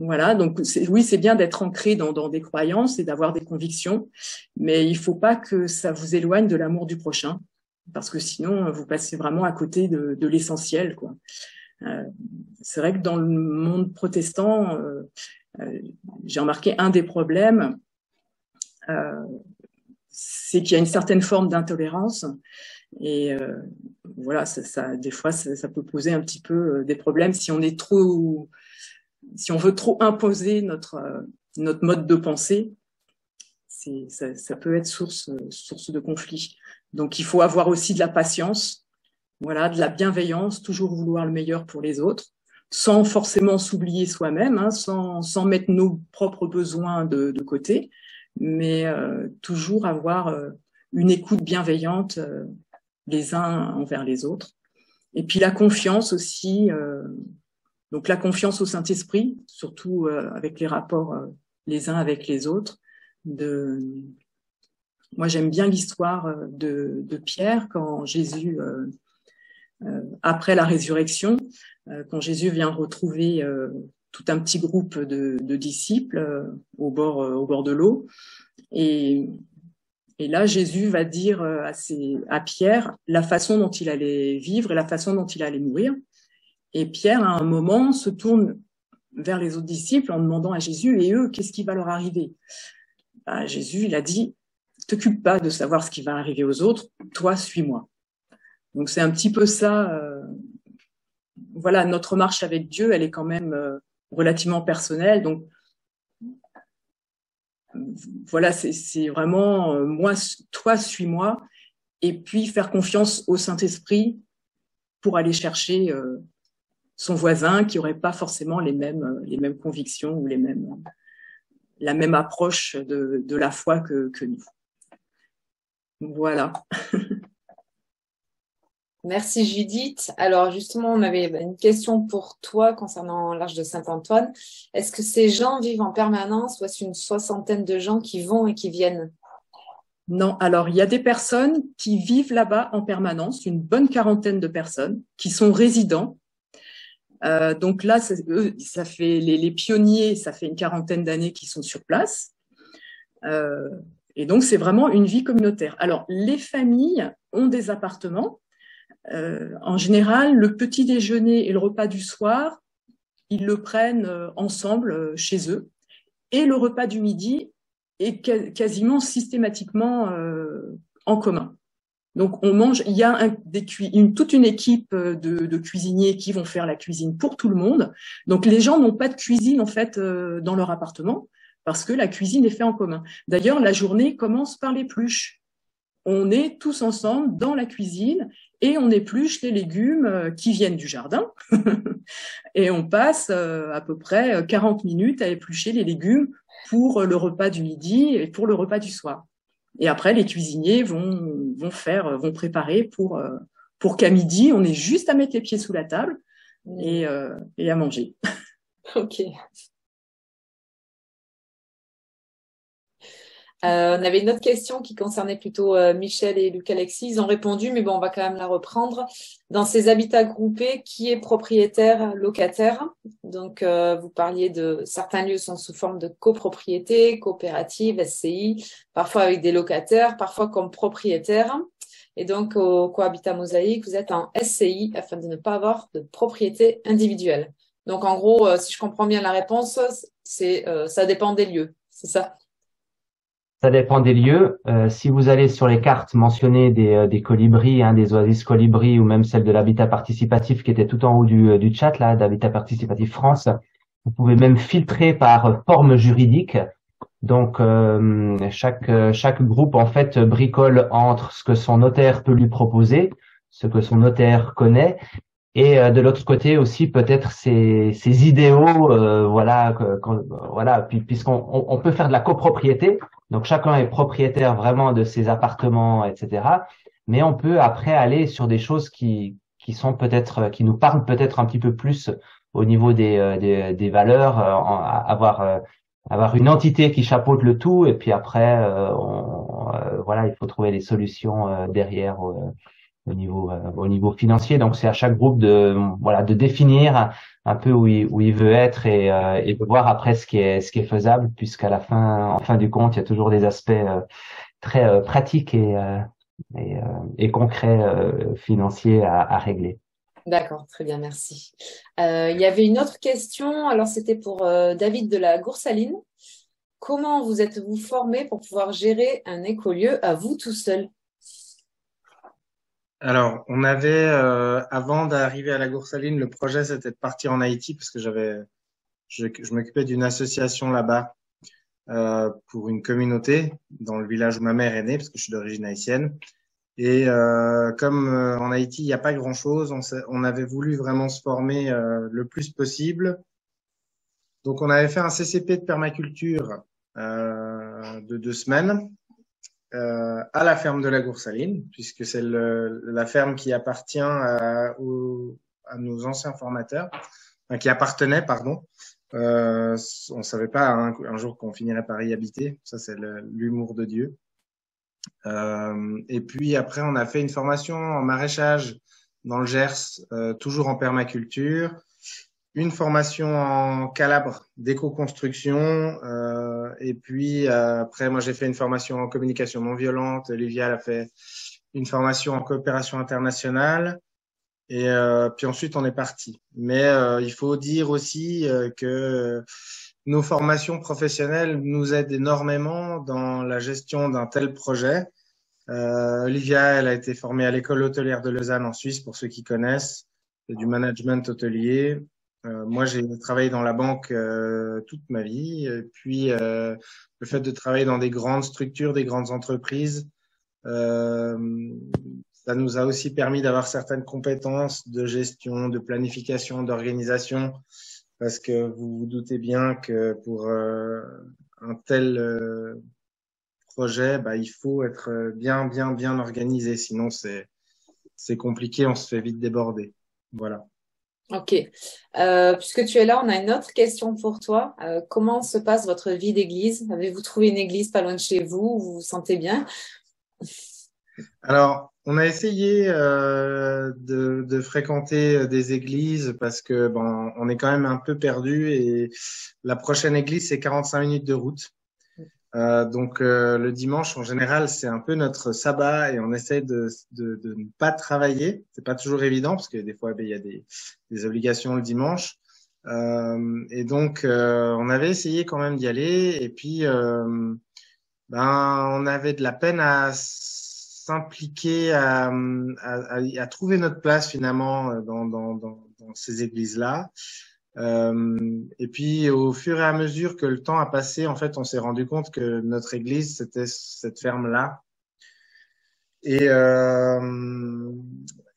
H: Voilà, donc oui, c'est bien d'être ancré dans, dans, des croyances et d'avoir des convictions, mais il faut pas que ça vous éloigne de l'amour du prochain parce que sinon vous passez vraiment à côté de, de l'essentiel. Quoi. Euh, c'est vrai que dans le monde protestant, euh, euh, j'ai remarqué un des problèmes, euh, c'est qu'il y a une certaine forme d'intolérance et euh, voilà, ça, ça, des fois ça, ça, peut poser un petit peu des problèmes si on est trop, si on veut trop imposer notre notre mode de pensée. Ça, peut être source de conflit. Donc il faut avoir aussi de la patience, voilà, de la bienveillance, toujours vouloir le meilleur pour les autres, sans forcément s'oublier soi-même, hein, sans, mettre nos propres besoins de, côté, mais euh, toujours avoir euh, une écoute bienveillante euh, les uns envers les autres. Et puis la confiance aussi, donc la confiance au Saint-Esprit, surtout avec les rapports les uns avec les autres, moi, j'aime bien l'histoire euh, de, Pierre quand Jésus, euh, euh, après la résurrection, quand Jésus vient retrouver tout un petit groupe de, disciples au bord, de l'eau, et, là, Jésus va dire à Pierre la façon dont il allait vivre et la façon dont il allait mourir. Et Pierre, à un moment, se tourne vers les autres disciples en demandant à Jésus, et eux, qu'est-ce qui va leur arriver? Bah, Jésus, il a dit, t'occupe pas de savoir ce qui va arriver aux autres, toi, suis-moi. Donc c'est un petit peu ça. Euh, voilà, notre marche avec Dieu, elle est quand même euh, relativement personnelle. Donc voilà, c'est vraiment euh, moi, toi, suis-moi, et puis faire confiance au Saint-Esprit pour aller chercher son voisin qui aurait pas forcément les mêmes les mêmes convictions ou les mêmes la même approche de, de la foi que, que nous. Voilà.
B: Merci Judith. Alors justement, on avait une question pour toi concernant l'Arche de Saint-Antoine. Est-ce que ces gens vivent en permanence ou est-ce une soixantaine de gens qui vont et qui viennent?
H: Non, alors il y a des personnes qui vivent là-bas en permanence, une bonne quarantaine de personnes qui sont résidents. Euh, donc là, ça, fait les, pionniers, ça fait une quarantaine d'années qu'ils sont sur place. Euh, et donc, c'est vraiment une vie communautaire. Alors, les familles ont des appartements. Euh, en général, le petit déjeuner et le repas du soir, ils le prennent ensemble chez eux. Et le repas du midi, est quasiment systématiquement en commun. Donc on mange, il y a toute une équipe de, de, cuisiniers qui vont faire la cuisine pour tout le monde. Donc les gens n'ont pas de cuisine en fait dans leur appartement parce que la cuisine est faite en commun. D'ailleurs, la journée commence par l'épluche. On est tous ensemble dans la cuisine et on épluche les légumes euh, qui viennent du jardin. et on passe euh, à peu près 40 minutes à éplucher les légumes pour le repas du midi et pour le repas du soir. Et après, les cuisiniers vont, vont faire, vont préparer pour, euh, pour qu'à midi, on ait juste à mettre les pieds sous la table et, et à manger.
B: Ok. Euh, on avait une autre question qui concernait plutôt euh, Michel et Luc Alexis. Ils ont répondu, mais bon, on va quand même la reprendre. Dans ces habitats groupés, qui est propriétaire, locataire? Donc, euh, vous parliez de certains lieux sont sous forme de copropriété, coopérative, SCI, parfois avec des locataires, parfois comme propriétaires. Et donc, au Cohabitat Mosaïque, vous êtes en SCI afin de ne pas avoir de propriété individuelle. Donc, en gros, si je comprends bien la réponse, c'est ça dépend des lieux, c'est ça?
F: Ça dépend des lieux. Euh, si vous allez sur les cartes mentionnées des, euh, des colibris, hein, des oasis colibris ou même celle de l'habitat participatif qui était tout en haut du, euh, du chat là, d'habitat participatif France, vous pouvez même filtrer par forme juridique. Donc chaque chaque groupe en fait bricole entre ce que son notaire peut lui proposer, ce que son notaire connaît, et de l'autre côté aussi peut-être ses idéaux, voilà, voilà, puisqu'on on peut faire de la copropriété, donc chacun est propriétaire vraiment de ses appartements, etc. Mais on peut après aller sur des choses qui qui sont peut-être qui nous parlent peut-être un petit peu plus au niveau des euh, des, des, valeurs, euh, avoir euh, avoir une entité qui chapeaute le tout et puis après on, voilà il faut trouver des solutions derrière au niveau au niveau financier donc c'est à chaque groupe de voilà de définir un peu où il, où il veut être et, euh, et de voir après ce qui est ce qui est faisable puisqu'à la fin en fin du compte il y a toujours des aspects euh, très euh, pratiques et et, et, concrets financiers à, à régler.
B: D'accord, très bien, merci. il y avait une autre question, alors c'était pour David de la Goursaline. Comment vous êtes-vous formé pour pouvoir gérer un écolieu à vous tout seul?
D: Alors, on avait, euh, avant d'arriver à la Goursaline, le projet c'était de partir en Haïti parce que j'avais, je, m'occupais d'une association là-bas euh, pour une communauté dans le village où ma mère est née parce que je suis d'origine haïtienne. Et euh, comme en Haïti il n'y a pas grand-chose, on, on, avait voulu vraiment se former le plus possible. Donc, on avait fait un CCP de permaculture de deux semaines euh, à la ferme de la Goursaline, puisque c'est la ferme qui appartient à, à nos anciens formateurs, qui appartenait, pardon. Euh, on ne savait pas un, jour qu'on finirait par y habiter. Ça, c'est l'humour de Dieu. Euh, et puis après, on a fait une formation en maraîchage dans le Gers, euh, toujours en permaculture une formation en Calabre d'éco-construction. Euh, et puis euh, après, moi, j'ai fait une formation en communication non violente. Olivia a fait une formation en coopération internationale. Et euh, puis ensuite, on est parti. Mais euh, il faut dire aussi euh, que nos formations professionnelles nous aident énormément dans la gestion d'un tel projet. Olivia, elle a été formée à l'école hôtelière de Lausanne en Suisse, pour ceux qui connaissent, du management hôtelier. Euh, moi, j'ai travaillé dans la banque euh, toute ma vie. Et puis, euh, le fait de travailler dans des grandes structures, des grandes entreprises, ça nous a aussi permis d'avoir certaines compétences de gestion, de planification, d'organisation, parce que vous vous doutez bien que pour un tel projet, bah, il faut être bien, bien, bien organisé. Sinon, c'est compliqué, on se fait vite déborder. Voilà.
B: Ok. Euh, puisque tu es là, on a une autre question pour toi. Euh, comment se passe votre vie d'église? Avez-vous trouvé une église pas loin de chez vous? Vous vous sentez bien?
D: Alors, on a essayé euh, de, de, fréquenter des églises parce que bon, on est quand même un peu perdu et la prochaine église c'est 45 minutes de route. Euh, donc euh, le dimanche en général c'est un peu notre sabbat et on essaie de, de, de ne pas travailler. C'est pas toujours évident parce que des fois ben, il y a des, des, obligations le dimanche. Euh, et donc euh, on avait essayé quand même d'y aller et puis ben, on avait de la peine à s'impliquer, à, à, trouver notre place finalement euh, dans, dans, dans, dans ces églises-là. Euh, et puis, au fur et à mesure que le temps a passé, en fait, on s'est rendu compte que notre église, c'était cette ferme-là. Et, euh,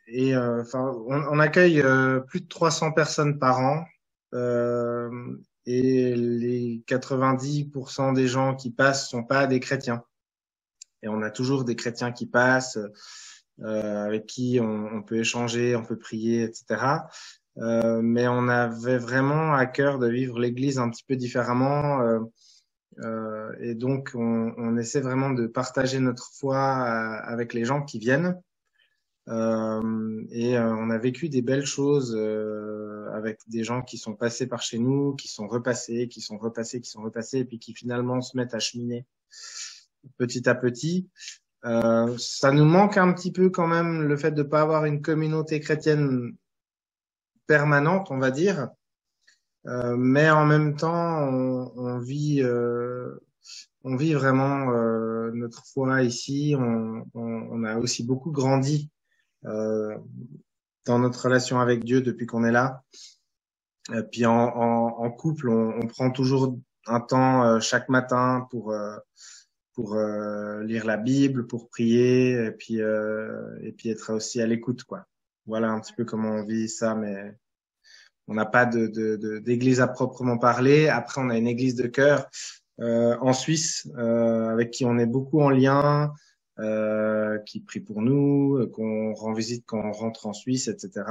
D: et euh, enfin, on, accueille plus de 300 personnes par an. Euh, et les 90% des gens qui passent sont pas des chrétiens. Et on a toujours des chrétiens qui passent, euh, avec qui on, peut échanger, on peut prier, etc. Euh, mais on avait vraiment à cœur de vivre l'Église un petit peu différemment. Euh, euh et donc, on, on, essaie vraiment de partager notre foi euh, avec les gens qui viennent. Euh, et on a vécu des belles choses avec des gens qui sont passés par chez nous, qui sont repassés, qui sont repassés, qui sont repassés, et puis qui finalement se mettent à cheminer petit à petit. Euh, ça nous manque un petit peu quand même le fait de ne pas avoir une communauté chrétienne permanente, on va dire. Euh, mais en même temps, on, on vit, euh, on vit vraiment euh, notre foi ici. On, on, on, a aussi beaucoup grandi euh, dans notre relation avec Dieu depuis qu'on est là. Et puis en, en, en couple, on, prend toujours un temps euh, chaque matin pour euh, pour lire la Bible, pour prier, et puis et puis être aussi à l'écoute, quoi. Voilà un petit peu comment on vit ça, mais on n'a pas de, d'église à proprement parler. Après, on a une église de cœur euh, en Suisse euh, avec qui on est beaucoup en lien, euh, qui prie pour nous, qu'on rend visite quand on rentre en Suisse, etc.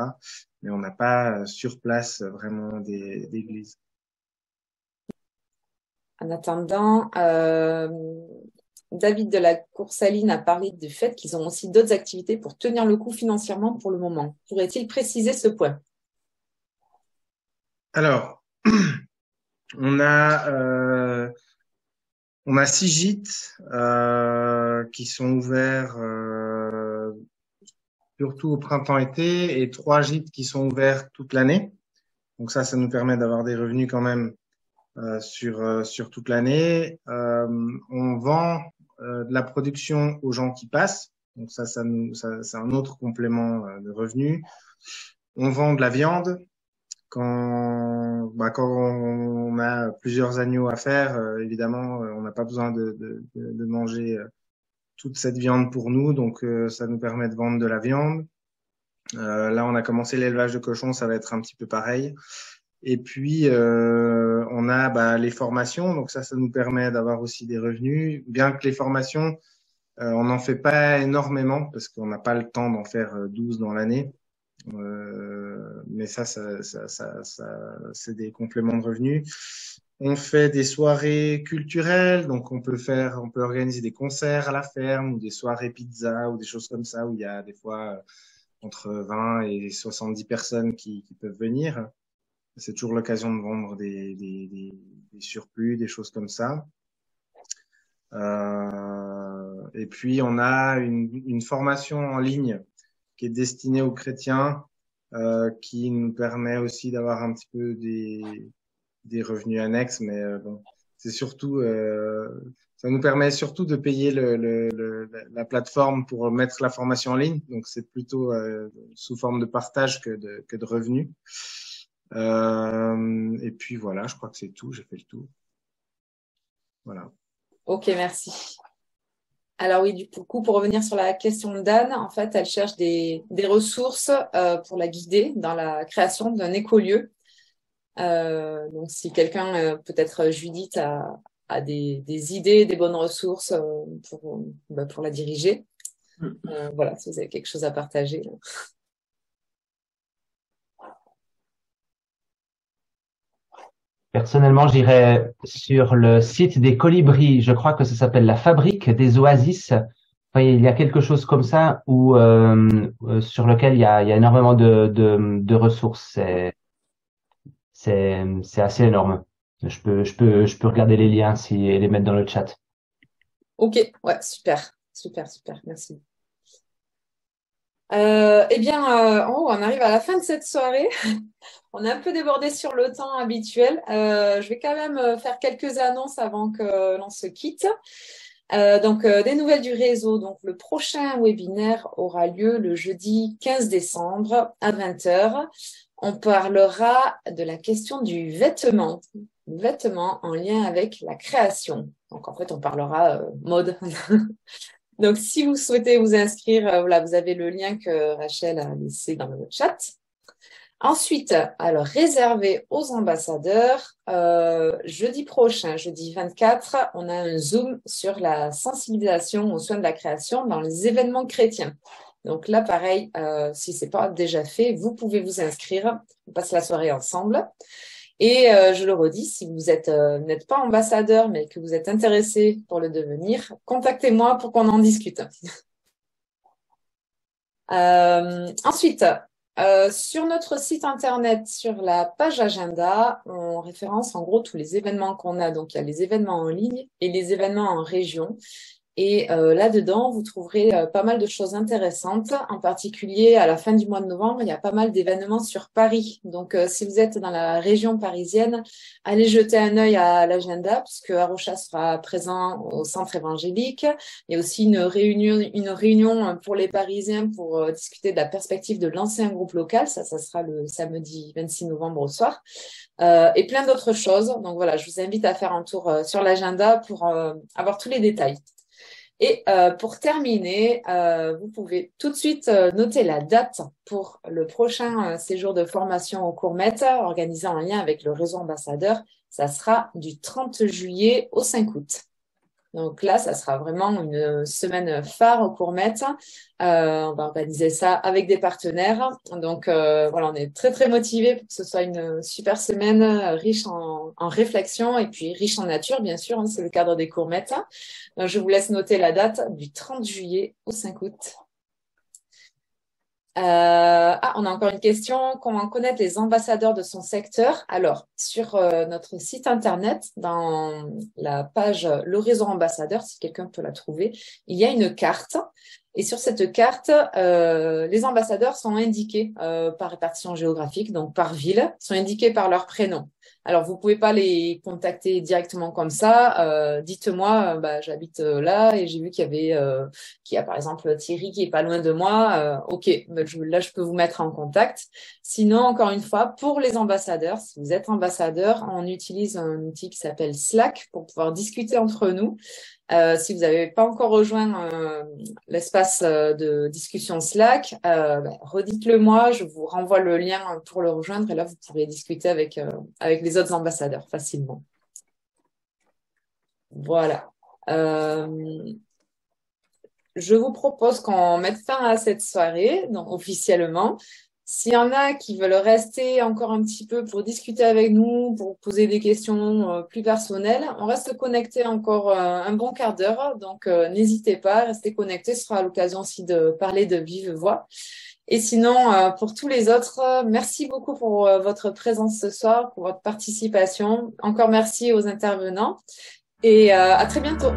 D: Mais on n'a pas sur place vraiment d'église.
B: En attendant, David de la Coursaline a parlé du fait qu'ils ont aussi d'autres activités pour tenir le coup financièrement pour le moment. Pourrait-il préciser ce point?
D: Alors, on a euh, on a six gîtes euh, qui sont ouverts euh, surtout au printemps-été et trois gîtes qui sont ouverts toute l'année. Donc ça, ça nous permet d'avoir des revenus quand même sur sur toute l'année. On vend de la production aux gens qui passent. Donc ça, ça ça, c'est un autre complément de revenus. On vend de la viande quand, bah, quand on a plusieurs agneaux à faire, euh, évidemment, euh, on n'a pas besoin de, de, manger euh, toute cette viande pour nous, donc ça nous permet de vendre de la viande. là, on a commencé l'élevage de cochons, ça va être un petit peu pareil. Et puis, on a bah, les formations, donc ça, ça nous permet d'avoir aussi des revenus, bien que les formations, on n'en fait pas énormément parce qu'on n'a pas le temps d'en faire 12 dans l'année. Euh, mais ça, ça, ça, ça, ça c'est des compléments de revenus. On fait des soirées culturelles, donc on peut faire, on peut organiser des concerts à la ferme ou des soirées pizza ou des choses comme ça où il y a des fois euh, entre 20 et 70 personnes qui, qui peuvent venir. C'est toujours l'occasion de vendre des, surplus, des choses comme ça. Euh, et puis on a une, formation en ligne qui est destiné aux chrétiens, euh, qui nous permet aussi d'avoir un petit peu des, revenus annexes, mais euh, c'est surtout, ça nous permet surtout de payer la plateforme pour mettre la formation en ligne, donc c'est plutôt sous forme de partage que de revenus. Euh, et puis voilà, je crois que c'est tout, j'ai fait le tour. Voilà.
B: Ok, merci. Alors oui, du coup, pour revenir sur la question d'Anne, en fait, elle cherche des, des ressources euh, pour la guider dans la création d'un écolieu. Euh, donc, si quelqu'un, euh, peut-être Judith, a, a des, des, idées, des bonnes ressources euh, pour, bah, pour la diriger, mm. euh, voilà, si vous avez quelque chose à partager.
F: Personnellement, j'irais sur le site des colibris. Je crois que ça s'appelle la fabrique des oasis. Enfin, il y a quelque chose comme ça où euh, euh sur lequel il y a, énormément de, ressources. C'est assez énorme. Je peux regarder les liens et les mettre dans le chat.
B: Ok, ouais, super, super, super, merci. Euh, eh bien, euh, on arrive à la fin de cette soirée. on est un peu débordé sur le temps habituel. Euh, je vais quand même euh, faire quelques annonces avant que l'on se quitte. Donc, des nouvelles du réseau. Donc, le prochain webinaire aura lieu le jeudi 15 décembre à 20h. On parlera de la question du vêtement, vêtement en lien avec la création. Donc, en fait, on parlera mode. donc, si vous souhaitez vous inscrire, voilà, vous avez le lien que Rachel a laissé dans le chat. Ensuite, alors réservé aux ambassadeurs, euh, jeudi prochain, jeudi 24, on a un Zoom sur la sensibilisation aux soins de la création dans les événements chrétiens. Donc là, pareil, euh, si c'est pas déjà fait, vous pouvez vous inscrire. On passe la soirée ensemble. Et euh, je le redis, si vous euh, n'êtes pas ambassadeur, mais que vous êtes intéressé pour le devenir, contactez-moi pour qu'on en discute. Euh, ensuite, sur notre site internet, sur la page agenda, on référence en gros tous les événements qu'on a. Donc, il y a les événements en ligne et les événements en région. Et euh, là-dedans, vous trouverez euh, pas mal de choses intéressantes. En particulier, à la fin du mois de novembre, il y a pas mal d'événements sur Paris. Donc, euh, si vous êtes dans la région parisienne, allez jeter un œil à l'agenda, puisque Arocha sera présent au centre évangélique. Il y a aussi une réunion, une réunion pour les Parisiens pour discuter de la perspective de lancer un groupe local. Ça, ça sera le samedi 26 novembre au soir. et plein d'autres choses. Donc voilà, je vous invite à faire un tour sur l'agenda pour avoir tous les détails. Et euh, pour terminer, euh, vous pouvez tout de suite euh, noter la date pour le prochain séjour de formation au Courmet organisé en lien avec le réseau ambassadeur. Ça sera du 30 juillet au 5 août. Donc là, ça sera vraiment une semaine phare au Courmet. Euh, on va organiser ça avec des partenaires. Donc euh, voilà, on est très très motivés pour que ce soit une super semaine riche en, en réflexion et puis riche en nature, bien sûr. Hein, c'est le cadre des Courmettes. Donc, je vous laisse noter la date du 30 juillet au 5 août. Euh, ah, on a encore une question. Comment connaître les ambassadeurs de son secteur? Alors, sur euh, notre site internet, dans la page Le réseau ambassadeur, si quelqu'un peut la trouver, il y a une carte. Et sur cette carte, euh, les ambassadeurs sont indiqués par répartition géographique, donc par ville, sont indiqués par leur prénom. Alors, vous pouvez pas les contacter directement comme ça. Euh, dites-moi, euh, bah, j'habite euh, là et j'ai vu qu'il y avait, qu'il y a par exemple Thierry qui est pas loin de moi. ok, bah, là je peux vous mettre en contact. Sinon, encore une fois, pour les ambassadeurs, si vous êtes ambassadeur, on utilise un outil qui s'appelle Slack pour pouvoir discuter entre nous. Euh, si vous n'avez pas encore rejoint euh, l'espace euh, de discussion Slack, ben, redites-le moi, je vous renvoie le lien pour le rejoindre et là vous pourrez discuter avec, avec les autres ambassadeurs facilement. Voilà. je vous propose qu'on mette fin à cette soirée, donc officiellement. S'il y en a qui veulent rester encore un petit peu pour discuter avec nous, pour poser des questions euh, plus personnelles, on reste connecté encore euh, un bon quart d'heure. Donc, euh, n'hésitez pas, restez connectés. Ce sera l'occasion aussi de parler de vive voix. Et sinon, pour tous les autres, merci beaucoup pour votre présence ce soir, pour votre participation. Encore merci aux intervenants et à très bientôt.